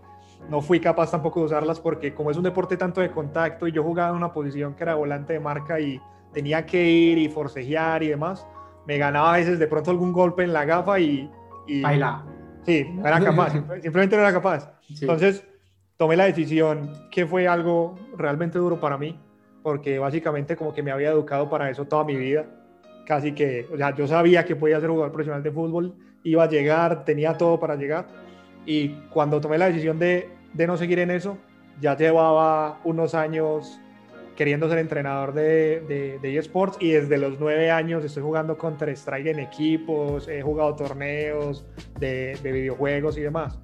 No fui capaz tampoco de usarlas porque como es un deporte tanto de contacto y yo jugaba en una posición que era volante de marca y tenía que ir y forcejear y demás, me ganaba a veces de pronto algún golpe en la gafa y... y Baila. Sí, no era capaz, simplemente no era capaz. Entonces tomé la decisión que fue algo realmente duro para mí, porque básicamente como que me había educado para eso toda mi vida. Casi que, o sea, yo sabía que podía ser jugador profesional de fútbol, iba a llegar, tenía todo para llegar. Y cuando tomé la decisión de, de no seguir en eso, ya llevaba unos años queriendo ser entrenador de, de, de, eSports y desde los nueve años estoy jugando contra Strike en equipos, he jugado torneos de, de videojuegos y demás.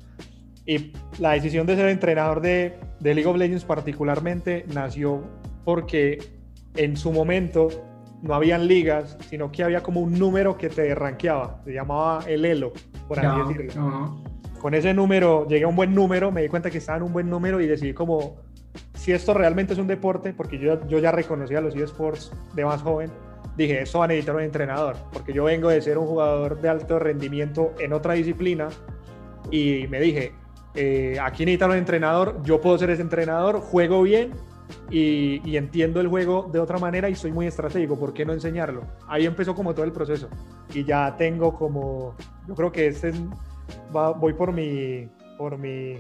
Y la decisión de ser entrenador de, de League of Legends particularmente nació porque en su momento no habían ligas, sino que había como un número que te rankeaba, se llamaba el Elo, por así decirlo. Con ese número llegué a un buen número, me di cuenta que estaba en un buen número y decidí como, si esto realmente es un deporte, porque yo, yo ya reconocía los eSports de más joven, dije, esto va a necesitar un entrenador, porque yo vengo de ser un jugador de alto rendimiento en otra disciplina y me dije, eh, aquí necesitan un entrenador, yo puedo ser ese entrenador, juego bien y, entiendo el juego de otra manera y soy muy estratégico, ¿por qué no enseñarlo? Ahí empezó como todo el proceso y ya tengo como, yo creo que este va, voy por mi, por mi,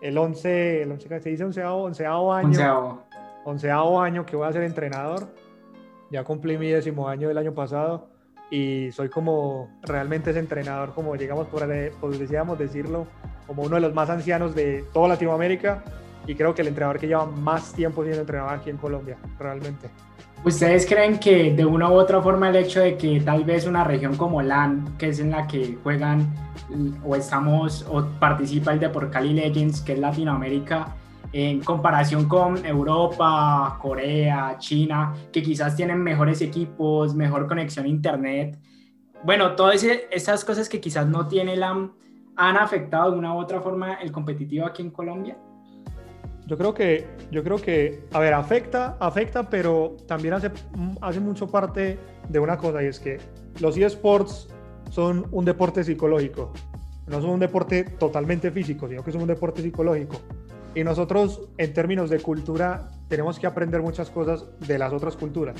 el 11, el 11 se dice onceavo, onceavo año, onceavo. onceavo año que voy a ser entrenador, ya cumplí mi décimo año del año pasado y soy como realmente ese entrenador, como llegamos por, decíamos decirlo, como uno de los más ancianos de toda Latinoamérica y creo que el entrenador que lleva más tiempo siendo entrenador aquí en Colombia, realmente. ¿Ustedes creen que de una u otra forma el hecho de que tal vez una región como LAN, que es en la que juegan o estamos o participa el de por Cali Legends, que es Latinoamérica, en comparación con Europa, Corea, China, que quizás tienen mejores equipos, mejor conexión a internet, bueno, todas esas cosas que quizás no tiene LAN han afectado de una u otra forma el competitivo aquí en Colombia? Yo creo que, yo creo que, a ver, afecta, afecta, pero también hace, hace mucho parte de una cosa y es que los eSports son un deporte psicológico. No son un deporte totalmente físico, sino que son un deporte psicológico. Y nosotros, en términos de cultura, tenemos que aprender muchas cosas de las otras culturas.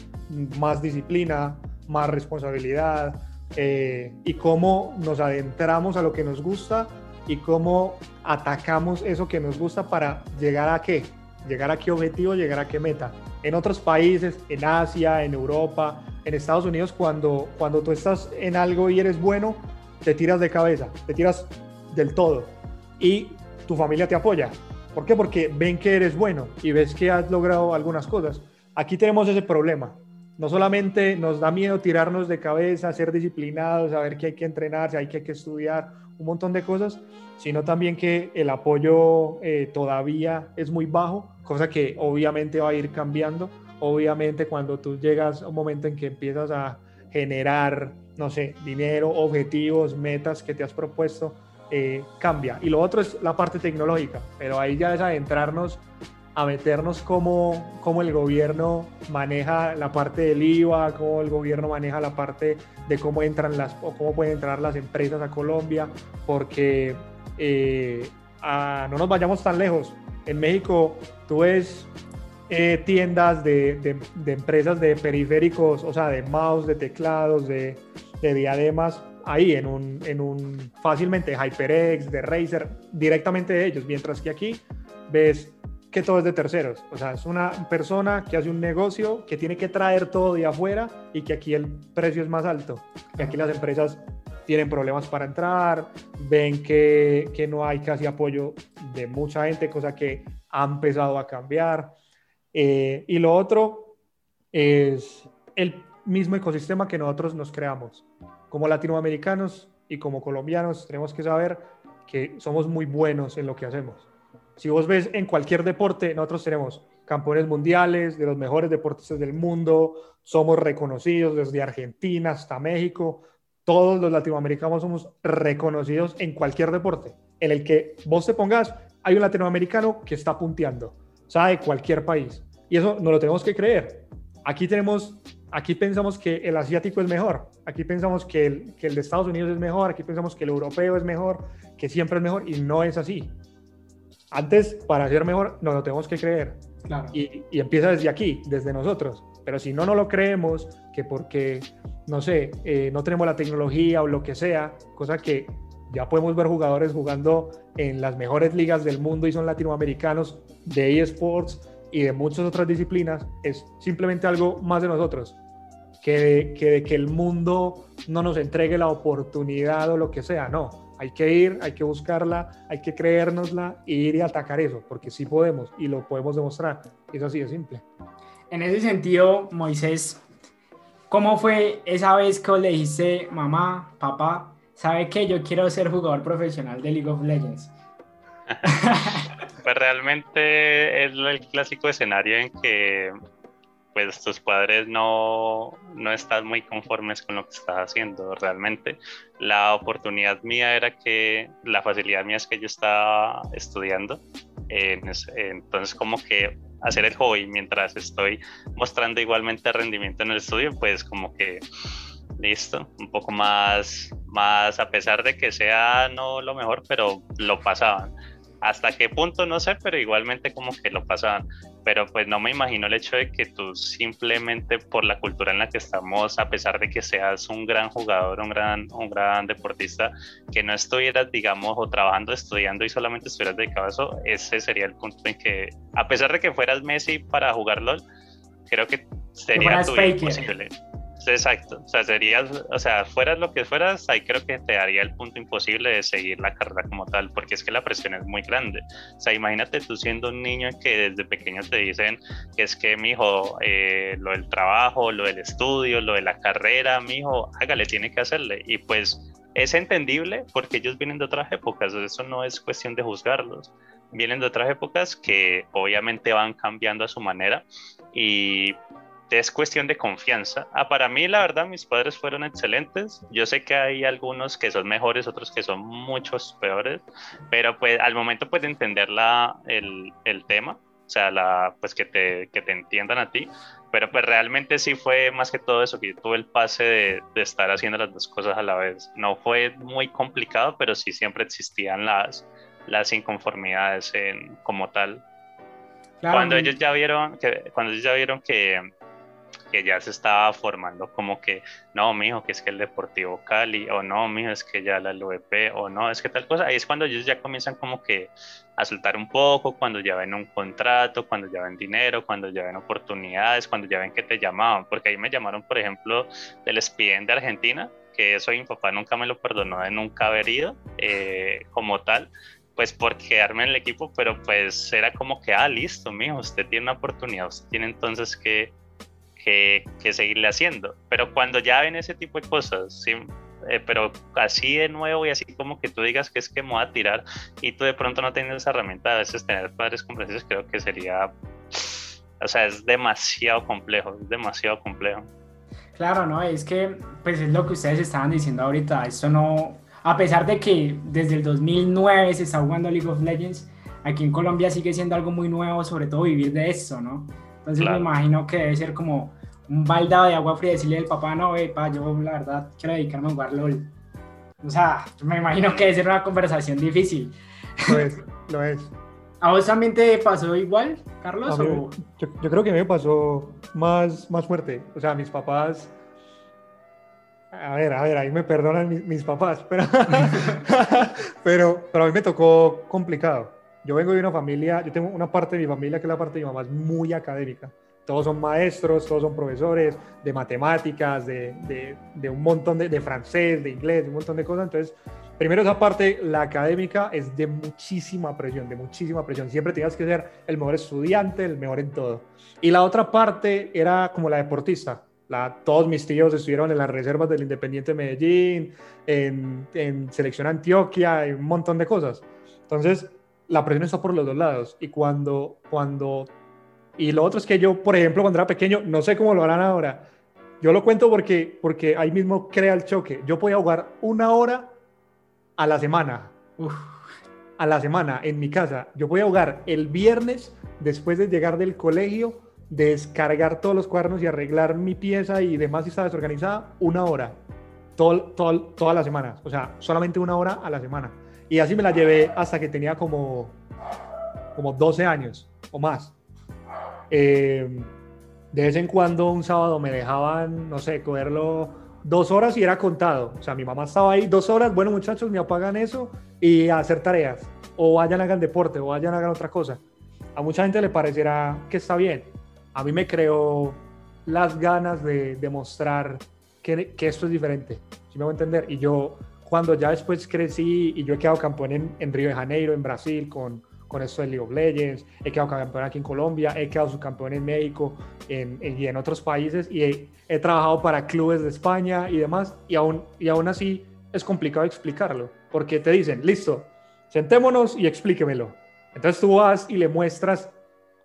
Más disciplina, más responsabilidad, eh, y cómo nos adentramos a lo que nos gusta y cómo atacamos eso que nos gusta para llegar a qué, llegar a qué objetivo, llegar a qué meta. En otros países, en Asia, en Europa, en Estados Unidos, cuando, cuando tú estás en algo y eres bueno, te tiras de cabeza, te tiras del todo y tu familia te apoya. ¿Por qué? Porque ven que eres bueno y ves que has logrado algunas cosas. Aquí tenemos ese problema no solamente nos da miedo tirarnos de cabeza, ser disciplinados, saber que hay que entrenarse, hay que, que estudiar, un montón de cosas, sino también que el apoyo eh, todavía es muy bajo, cosa que obviamente va a ir cambiando. Obviamente cuando tú llegas a un momento en que empiezas a generar, no sé, dinero, objetivos, metas que te has propuesto, eh, cambia. Y lo otro es la parte tecnológica, pero ahí ya es adentrarnos a meternos cómo, cómo el gobierno maneja la parte del IVA, cómo el gobierno maneja la parte de cómo entran las o cómo pueden entrar las empresas a Colombia, porque eh, no nos vayamos tan lejos. En México tú ves eh, tiendas de, de, empresas de periféricos, o sea, de mouse, de teclados, de, de diademas, ahí en un, en un fácilmente HyperX, de Razer, directamente de ellos, mientras que aquí ves que todo es de terceros. O sea, es una persona que hace un negocio que tiene que traer todo de afuera y que aquí el precio es más alto. Y aquí las empresas tienen problemas para entrar, ven que, que no hay casi apoyo de mucha gente, cosa que ha empezado a cambiar. Eh, y lo otro es el mismo ecosistema que nosotros nos creamos. Como latinoamericanos y como colombianos tenemos que saber que somos muy buenos en lo que hacemos si vos ves en cualquier deporte, nosotros tenemos campeones mundiales, de los mejores deportistas del mundo, somos reconocidos desde Argentina hasta México, todos los latinoamericanos somos reconocidos en cualquier deporte. En el que vos te pongas, hay un latinoamericano que está punteando, o sea, de cualquier país. Y eso no lo tenemos que creer. Aquí tenemos, aquí pensamos que el asiático es mejor, aquí pensamos que el, que el de Estados Unidos es mejor, aquí pensamos que el europeo es mejor, que siempre es mejor, y no es así. Antes, para ser mejor, nos lo tenemos que creer. Y, empieza desde aquí, desde nosotros. Pero si no no lo creemos, que porque, no sé, eh, no tenemos la tecnología o lo que sea, cosa que ya podemos ver jugadores jugando en las mejores ligas del mundo y son latinoamericanos de eSports y de muchas otras disciplinas, es simplemente algo más de nosotros. Que que, que el mundo no nos entregue la oportunidad o lo que sea, no hay que ir, hay que buscarla, hay que creérnosla e ir y atacar eso, porque sí podemos y lo podemos demostrar. Es así de simple. En ese sentido, Moisés, ¿cómo fue esa vez que le dijiste, mamá, papá, sabe que yo quiero ser jugador profesional de League of Legends? pues realmente es el clásico escenario en que pues tus padres no, no están muy conformes con lo que estás haciendo realmente. La oportunidad mía era que, la facilidad mía es que yo estaba estudiando, entonces como que hacer el hobby mientras estoy mostrando igualmente rendimiento en el estudio, pues como que listo, un poco más, más a pesar de que sea no lo mejor, pero lo pasaban. Hasta qué punto no sé, pero igualmente como que lo pasaban. Pero pues no me imagino el hecho de que tú simplemente por la cultura en la que estamos, a pesar de que seas un gran jugador, un gran, un gran deportista, que no estuvieras, digamos, o trabajando, estudiando y solamente estuvieras dedicado a eso, ese sería el punto en que, a pesar de que fueras Messi para jugar LOL, creo que sería tu imposible. Exacto, o sea, serías, o sea, fueras lo que fueras, ahí creo que te daría el punto imposible de seguir la carrera como tal, porque es que la presión es muy grande. O sea, imagínate tú siendo un niño que desde pequeño te dicen que es que, mi hijo, eh, lo del trabajo, lo del estudio, lo de la carrera, mi hijo, hágale, tiene que hacerle. Y pues es entendible porque ellos vienen de otras épocas, eso no es cuestión de juzgarlos. Vienen de otras épocas que obviamente van cambiando a su manera y es cuestión de confianza. Ah, para mí, la verdad, mis padres fueron excelentes. Yo sé que hay algunos que son mejores, otros que son muchos peores, pero pues al momento pues de entender la, el, el tema, o sea, la, pues que te, que te entiendan a ti, pero pues realmente sí fue más que todo eso, que yo tuve el pase de, de, estar haciendo las dos cosas a la vez. No fue muy complicado, pero sí siempre existían las, las inconformidades en, como tal. cuando ellos ya vieron que cuando ellos ya vieron que que ya se estaba formando como que, no, mijo, que es que el Deportivo Cali, o no, mijo, es que ya la LVP, o no, es que tal cosa. Ahí es cuando ellos ya comienzan como que a soltar un poco, cuando ya ven un contrato, cuando ya ven dinero, cuando ya ven oportunidades, cuando ya ven que te llamaban. Porque ahí me llamaron, por ejemplo, del SPN de Argentina, que eso mi papá nunca me lo perdonó de nunca haber ido eh, como tal pues por quedarme en el equipo, pero pues era como que, ah, listo, mijo, usted tiene una oportunidad, usted tiene entonces que que, seguirle haciendo. Pero cuando ya ven ese tipo de cosas, ¿sí? Eh, pero así de nuevo y así como que tú digas que es que me voy a tirar y tú de pronto no tienes esa herramienta, a veces tener padres complejos creo que sería, o sea, es demasiado complejo, es demasiado complejo. Claro, no, es que pues es lo que ustedes estaban diciendo ahorita, esto no, a pesar de que desde el 2009 se está jugando League of Legends, aquí en Colombia sigue siendo algo muy nuevo, sobre todo vivir de esto, ¿no? Entonces me imagino que debe ser como un baldado de agua fría decirle al papá, no, ve, pa, yo la verdad quiero dedicarme a jugar LOL. O sea, me imagino que debe ser una conversación difícil. Lo es, lo es. ¿A vos también te pasó igual, Carlos? yo, yo, creo que a mí me pasó más, más fuerte. O sea, mis papás... A ver, a ver, ahí me perdonan mis, mis papás, pero, pero, pero a mí me tocó complicado. Yo vengo de una familia, yo tengo una parte de mi familia que es la parte de mi mamá, es muy académica. Todos son maestros, todos son profesores de matemáticas, de, de, de un montón de, de, francés, de inglés, de un montón de cosas. Entonces, primero esa parte, la académica, es de muchísima presión, de muchísima presión. Siempre tenías que ser el mejor estudiante, el mejor en todo. Y la otra parte era como la deportista. La, todos mis tíos estuvieron en las reservas del Independiente Medellín, en, en Selección Antioquia, y un montón de cosas. Entonces, la presión está por los dos lados. Y cuando, cuando, y lo otro es que yo, por ejemplo, cuando era pequeño, no sé cómo lo harán ahora. Yo lo cuento porque, porque ahí mismo crea el choque. Yo podía jugar una hora a la semana. A la semana en mi casa. Yo podía jugar el viernes después de llegar del colegio, descargar todos los cuadernos y arreglar mi pieza y demás si estaba desorganizada, una hora. Todo, todo, todas las semanas. O sea, solamente una hora a la semana. Y así me la llevé hasta que tenía como, como 12 años o más. Eh, de vez en cuando un sábado me dejaban, no sé, cogerlo dos horas y era contado. O sea, mi mamá estaba ahí dos horas, bueno muchachos, me apagan eso y a hacer tareas. O vayan hagan deporte, o vayan hagan otra cosa. A mucha gente le parecerá que está bien. A mí me creó las ganas de demostrar que, que esto es diferente. Si me voy a entender? Y yo cuando ya después crecí y yo he quedado campeón en, en Río de Janeiro, en Brasil, con, con esto de League of Legends, he quedado campeón aquí en Colombia, he quedado subcampeón en México en, y en otros países y he, he, trabajado para clubes de España y demás y aún, y aún así es complicado explicarlo porque te dicen, listo, sentémonos y explíquemelo. Entonces tú vas y le muestras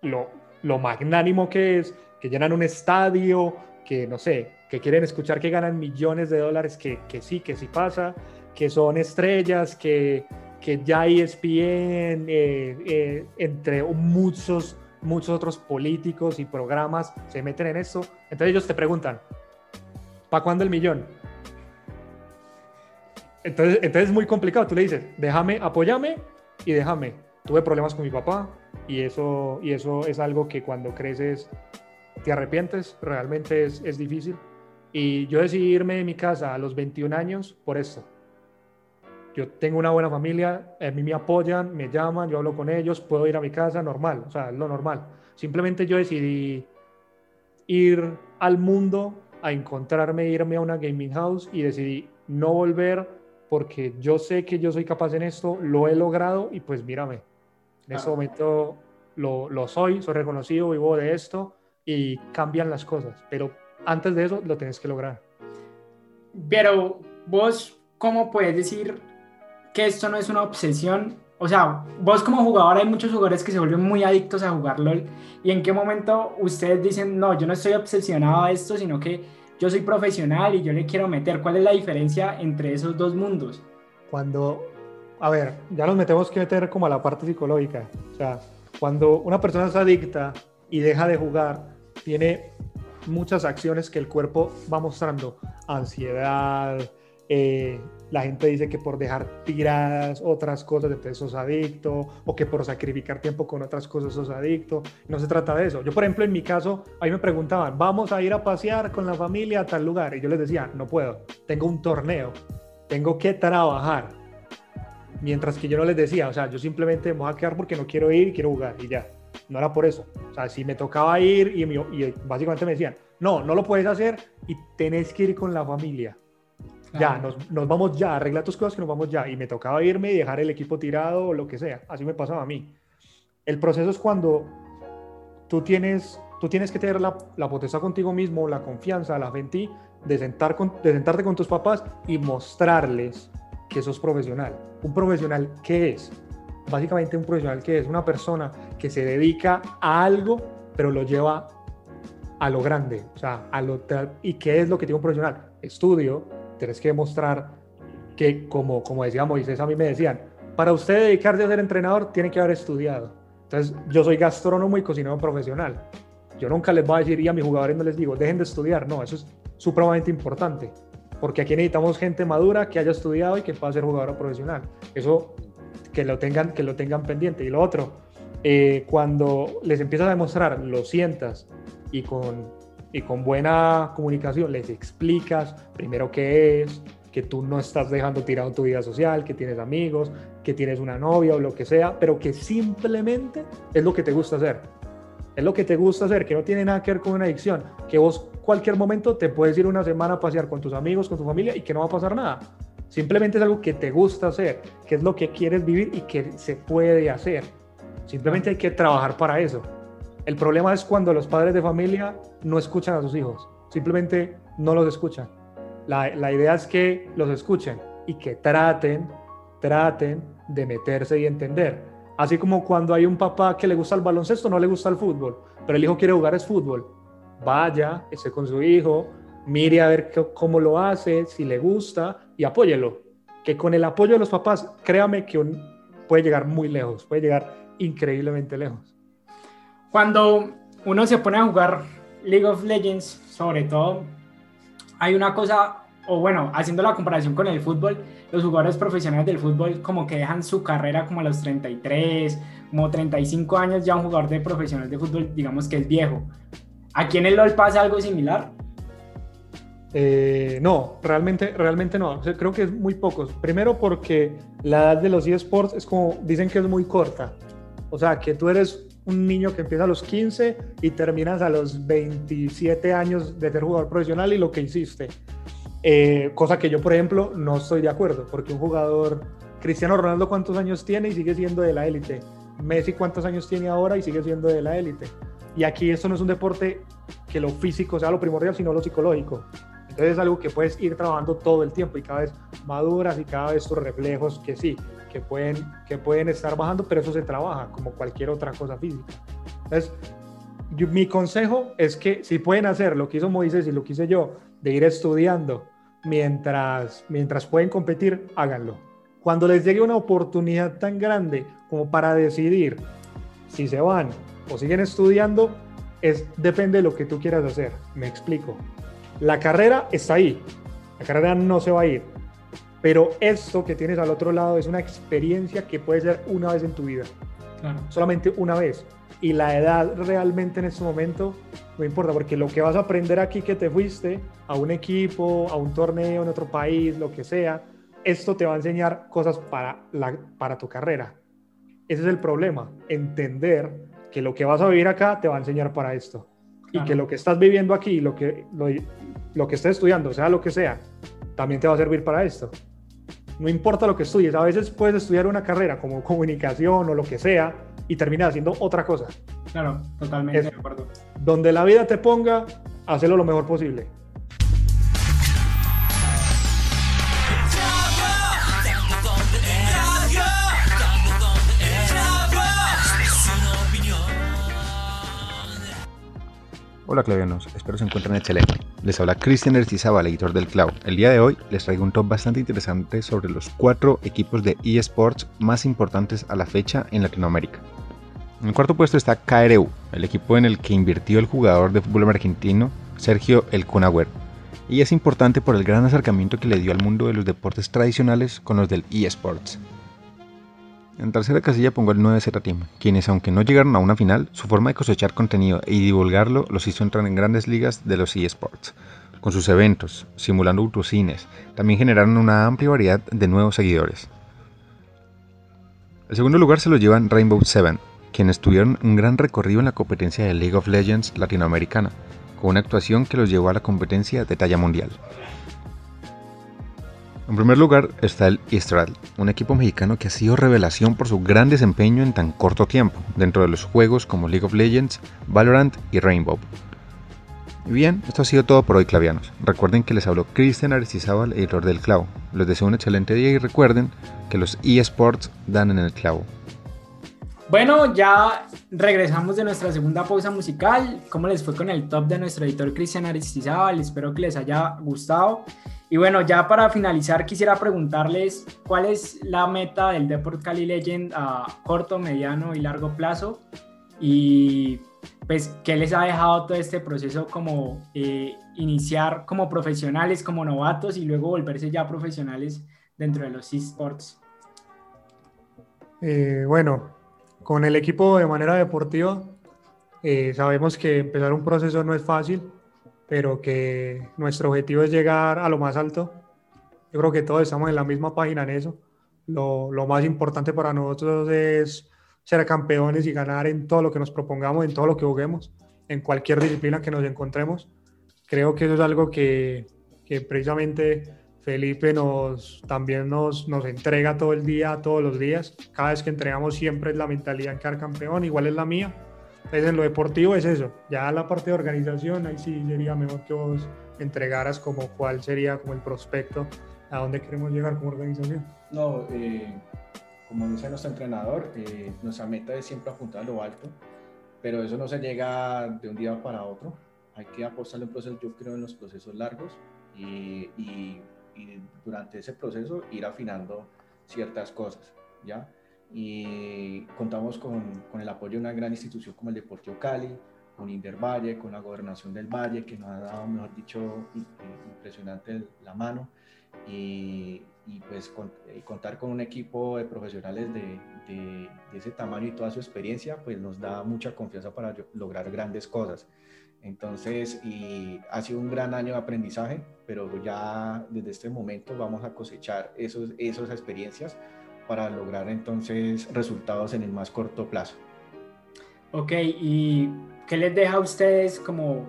lo, lo magnánimo que es, que llenan un estadio, que no sé, que quieren escuchar que ganan millones de dólares, que, que sí, que sí pasa, que son estrellas, que, que ya ESPN, eh, eh, entre muchos, muchos otros políticos y programas se meten en esto. Entonces ellos te preguntan, ¿para cuándo el millón? Entonces, entonces es muy complicado. Tú le dices, déjame, apóyame y déjame. Tuve problemas con mi papá y eso, y eso es algo que cuando creces te arrepientes, realmente es, es difícil. Y yo decidí irme de mi casa a los 21 años por esto. Yo tengo una buena familia, a mí me apoyan, me llaman, yo hablo con ellos, puedo ir a mi casa normal, o sea, lo normal. Simplemente yo decidí ir al mundo a encontrarme, irme a una gaming house y decidí no volver porque yo sé que yo soy capaz en esto, lo he logrado y pues mírame, en este momento lo, lo soy, soy reconocido, vivo de esto y cambian las cosas, pero antes de eso lo tienes que lograr. Pero vos, ¿cómo puedes decir que esto no es una obsesión? O sea, vos como jugador hay muchos jugadores que se vuelven muy adictos a jugar LOL y en qué momento ustedes dicen, no, yo no estoy obsesionado a esto, sino que yo soy profesional y yo le quiero meter. ¿Cuál es la diferencia entre esos dos mundos? Cuando, a ver, ya nos metemos que meter como a la parte psicológica. O sea, cuando una persona es adicta y deja de jugar, tiene muchas acciones que el cuerpo va mostrando. Ansiedad, eh, la gente dice que por dejar tiradas otras cosas, entonces sos adicto, o que por sacrificar tiempo con otras cosas sos adicto. No se trata de eso. Yo, por ejemplo, en mi caso, ahí me preguntaban, vamos a ir a pasear con la familia a tal lugar. Y yo les decía, no puedo, tengo un torneo, tengo que trabajar. Mientras que yo no les decía, o sea, yo simplemente me voy a quedar porque no quiero ir y quiero jugar y ya no era por eso. O sea, si me tocaba ir y, y básicamente me decían, no, no lo puedes hacer y tenés que ir con la familia. Ya, nos, nos, vamos ya, arregla tus cosas que nos vamos ya. Y me tocaba irme y dejar el equipo tirado o lo que sea. Así me pasaba a mí. El proceso es cuando tú tienes, tú tienes que tener la, la potestad contigo mismo, la confianza, la fe en ti, de, sentar con, de sentarte con tus papás y mostrarles que sos profesional. ¿Un profesional qué es? Básicamente un profesional que es una persona que se dedica a algo, pero lo lleva a lo grande, o sea, a lo ¿y qué es lo que tiene un profesional? Estudio, tienes que demostrar que, como, como decía Moisés, a mí me decían, para usted dedicarse a ser entrenador, tiene que haber estudiado. Entonces, yo soy gastrónomo y cocinero profesional. Yo nunca les voy a decir, y a mis jugadores no les digo, dejen de estudiar. No, eso es supremamente importante. Porque aquí necesitamos gente madura que haya estudiado y que pueda ser jugador profesional. Eso que lo tengan, que lo tengan pendiente. Y lo otro, eh, cuando les empiezas a demostrar, lo sientas y con, y con buena comunicación les explicas primero qué es, que tú no estás dejando tirado tu vida social, que tienes amigos, que tienes una novia o lo que sea, pero que simplemente es lo que te gusta hacer. Es lo que te gusta hacer, que no tiene nada que ver con una adicción, que vos cualquier momento te puedes ir una semana a pasear con tus amigos, con tu familia y que no va a pasar nada. Simplemente es algo que te gusta hacer, que es lo que quieres vivir y que se puede hacer. Simplemente hay que trabajar para eso. El problema es cuando los padres de familia no escuchan a sus hijos, simplemente no los escuchan. La, idea es que los escuchen y que traten, traten de meterse y entender. Así como cuando hay un papá que le gusta el baloncesto, no le gusta el fútbol, pero el hijo quiere jugar es fútbol. Vaya, esté con su hijo, mire a ver cómo lo hace, si le gusta y apóyelo. Que con el apoyo de los papás, créame que puede llegar muy lejos, puede llegar increíblemente lejos. Cuando uno se pone a jugar League of Legends, sobre todo hay una cosa, o bueno, haciendo la comparación con el fútbol, los jugadores profesionales del fútbol como que dejan su carrera como a los 33, como 35 años ya un jugador de profesional de fútbol, digamos que es viejo. ¿Aquí en el LOL pasa algo similar? Eh, no, realmente, realmente no. creo que es muy pocos. Primero porque la edad de los eSports es como, dicen que es muy corta. O sea, que tú eres un niño que empieza a los 15 y terminas a los 27 años de ser jugador profesional y lo que hiciste. Eh, cosa que yo, por ejemplo, no estoy de acuerdo, porque un jugador, Cristiano Ronaldo, ¿cuántos años tiene y sigue siendo de la élite? Messi, ¿cuántos años tiene ahora y sigue siendo de la élite? Y aquí esto no es un deporte que lo físico sea lo primordial, sino lo psicológico. Entonces es algo que puedes ir trabajando todo el tiempo y cada vez maduras y cada vez tus reflejos, que sí, que pueden, que pueden estar bajando, pero eso se trabaja como cualquier otra cosa física. Entonces, mi consejo es que si pueden hacer lo que hizo Moisés y lo que hice yo, de ir estudiando mientras, mientras pueden competir, háganlo. Cuando les llegue una oportunidad tan grande como para decidir si se van o siguen estudiando, es, depende de lo que tú quieras hacer. Me explico. La carrera está ahí. La carrera no se va a ir pero esto que tienes al otro lado es una experiencia que puede ser una vez en tu vida. Solamente una vez. Y la edad realmente en este momento no importa, porque lo que vas a aprender aquí que te fuiste a un equipo, a un torneo en otro país, lo que sea, esto te va a enseñar cosas para, la, para tu carrera. Ese es el problema, entender que lo que vas a vivir acá te va a enseñar para esto. Y que lo que estás viviendo aquí, lo que, lo, lo que estés estudiando, sea lo que sea, también te va a servir para esto no importa lo que estudies, a veces puedes estudiar una carrera como comunicación o lo que sea y terminas haciendo otra cosa. Claro, totalmente de acuerdo. Donde la vida te ponga, hazlo lo mejor posible. Hola clavianos, espero se encuentren excelente. Les habla Cristian Ercizábal, editor del Clavo. El día de hoy les traigo un top bastante interesante sobre los cuatro equipos de eSports más importantes a la fecha en Latinoamérica. En el cuarto puesto está KRU, el equipo en el que invirtió el jugador de fútbol argentino Sergio El Cunagüero. Y es importante por el gran acercamiento que le dio al mundo de los deportes tradicionales con los del eSports. En tercera casilla pongo el 9Z Team, quienes aunque no llegaron a una final, su forma de cosechar contenido y divulgarlo los hizo entrar en grandes ligas de los eSports. Con sus eventos, simulando autocines, también generaron una amplia variedad de nuevos seguidores. El segundo lugar se lo llevan Rainbow Seven, quienes tuvieron un gran recorrido en la competencia de League of Legends latinoamericana, con una actuación que los llevó a la competencia de talla mundial. En primer lugar está el Istral, un equipo mexicano que ha sido revelación por su gran desempeño en tan corto tiempo, dentro de los juegos como League of Legends, Valorant y Rainbow. Y bien, esto ha sido todo por hoy, clavianos. Recuerden que les habló Cristian Aristizábal, editor del Clavo. Les deseo un excelente día y recuerden que los eSports dan en el clavo. Bueno, ya regresamos de nuestra segunda pausa musical. ¿Cómo les fue con el top de nuestro editor Cristian Aristizábal? Espero que les haya gustado. Y bueno, ya para finalizar quisiera preguntarles cuál es la meta del Deport Cali Legend a corto, mediano y largo plazo y pues qué les ha dejado todo este proceso como eh, iniciar como profesionales, como novatos y luego volverse ya profesionales dentro de los esports. Eh, bueno, con el equipo de manera deportiva eh, sabemos que empezar un proceso no es fácil pero que nuestro objetivo es llegar a lo más alto. Yo creo que todos estamos en la misma página en eso. Lo, lo, más importante para nosotros es ser campeones y ganar en todo lo que nos propongamos, en todo lo que juguemos, en cualquier disciplina que nos encontremos. Creo que eso es algo que, que precisamente Felipe nos, también nos, nos entrega todo el día, todos los días. Cada vez que entregamos siempre es la mentalidad en quedar campeón, igual es la mía entonces, en lo deportivo es eso. Ya la parte de organización, ahí sí sería mejor que vos entregaras como cuál sería como el prospecto, a dónde queremos llegar como organización. No, eh, como dice nuestro entrenador, eh, nuestra meta es siempre apuntar a lo alto, pero eso no se llega de un día para otro. Hay que apostarle un proceso, yo creo, en los procesos largos y, y durante ese proceso ir afinando ciertas cosas, ¿ya? y contamos con, con, el apoyo de una gran institución como el Deportivo Cali, con Inder Valle, con la Gobernación del Valle, que nos ha dado, mejor dicho, impresionante la mano, y, y pues eh, contar con un equipo de profesionales de, de, ese tamaño y toda su experiencia, pues nos da mucha confianza para lograr grandes cosas. Entonces, y ha sido un gran año de aprendizaje, pero ya desde este momento vamos a cosechar esos, esas experiencias para lograr entonces resultados en el más corto plazo. Ok, ¿y qué les deja a ustedes como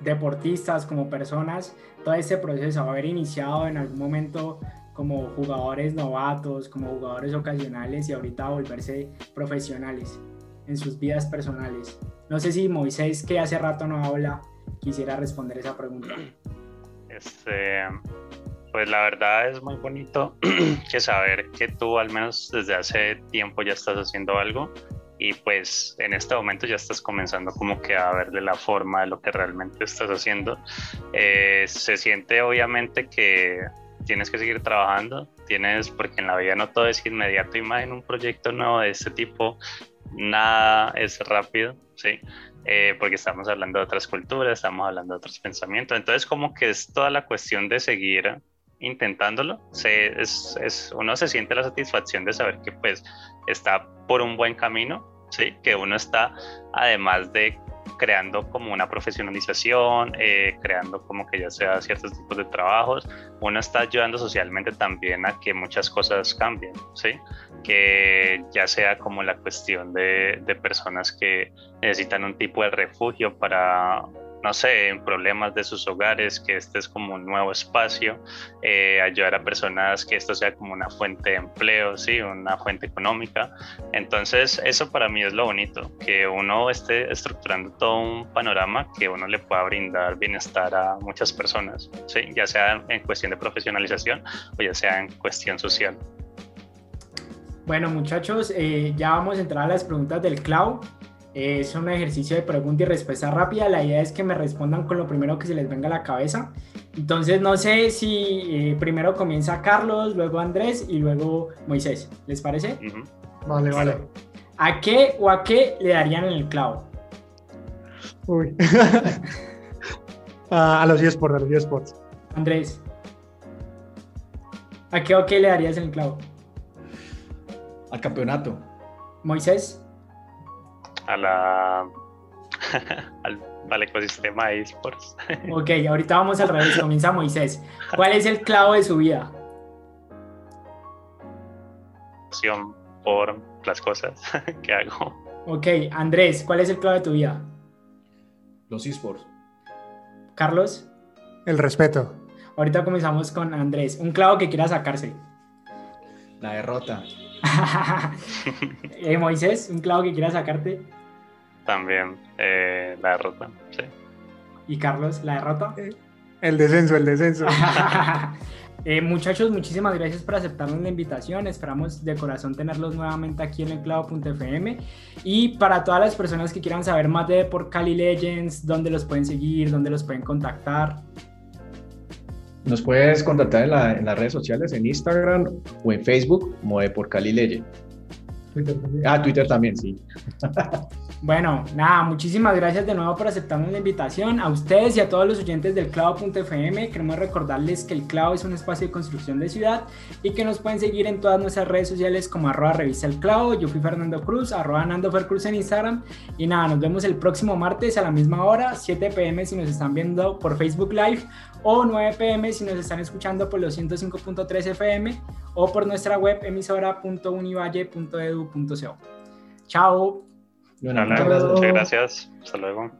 deportistas, como personas, todo este proceso? Haber iniciado en algún momento como jugadores novatos, como jugadores ocasionales y ahorita volverse profesionales en sus vidas personales. No sé si Moisés, que hace rato no habla, quisiera responder esa pregunta. Este, pues la verdad es muy bonito que saber que tú al menos desde hace tiempo ya estás haciendo algo y pues en este momento ya estás comenzando como que a verle la forma de lo que realmente estás haciendo. Eh, se siente obviamente que tienes que seguir trabajando, tienes, porque en la vida no todo es inmediato y más en un proyecto nuevo de este tipo, nada es rápido, ¿sí? Eh, porque estamos hablando de otras culturas, estamos hablando de otros pensamientos, entonces como que es toda la cuestión de seguir intentándolo, se, es, es, uno se siente la satisfacción de saber que pues está por un buen camino, ¿sí? que uno está además de creando como una profesionalización, eh, creando como que ya sea ciertos tipos de trabajos, uno está ayudando socialmente también a que muchas cosas cambien, ¿sí? Que ya sea como la cuestión de, de personas que necesitan un tipo de refugio para no sé, en problemas de sus hogares, que este es como un nuevo espacio, eh, ayudar a personas que esto sea como una fuente de empleo, ¿sí? una fuente económica. Entonces, eso para mí es lo bonito, que uno esté estructurando todo un panorama que uno le pueda brindar bienestar a muchas personas, ¿sí? ya sea en cuestión de profesionalización o ya sea en cuestión social. Bueno, muchachos, eh, ya vamos a entrar a las preguntas del cloud. Es un ejercicio de pregunta y respuesta rápida. La idea es que me respondan con lo primero que se les venga a la cabeza. Entonces, no sé si eh, primero comienza Carlos, luego Andrés y luego Moisés. ¿Les parece? Vale, vale. ¿A qué o a qué le darían en el clavo? Uy. a los eSports, a los eSports. Andrés. ¿A qué o qué le darías en el clavo? Al campeonato. Moisés a la, al, ecosistema de esports. ok, ahorita vamos al revés, comienza Moisés. ¿Cuál es el clavo de su vida? Por las cosas que hago. Ok, Andrés, ¿cuál es el clavo de tu vida? Los esports. Carlos. El respeto. Ahorita comenzamos con Andrés. Un clavo que quiera sacarse. La derrota. eh, Moisés, un clavo que quiera sacarte también eh, la derrota. Sí. ¿Y Carlos, la derrota? El descenso, el descenso. Eh, muchachos, muchísimas gracias por aceptarnos la invitación. Esperamos de corazón tenerlos nuevamente aquí en el clavo.fm. Y para todas las personas que quieran saber más de por Cali Legends, dónde los pueden seguir, dónde los pueden contactar. Nos puedes contactar en, las redes sociales, en Instagram o en Facebook, como de por Cali Legend. Twitter también. Ah, Twitter también, sí. Bueno, nada, muchísimas gracias de nuevo por aceptarnos la invitación. A ustedes y a todos los oyentes del clavo.fm, queremos recordarles que el clavo es un espacio de construcción de ciudad y que nos pueden seguir en todas nuestras redes sociales como arroba revista el clavo. Yo fui Fernando Cruz, arroba Nando Cruz en Instagram. Y nada, nos vemos el próximo martes a la misma hora, 7 pm si nos están viendo por Facebook Live o 9 pm si nos están escuchando por los 105.3 FM o por nuestra web emisora.univalle.edu.co. Chao. Muchas gracias. Hasta luego.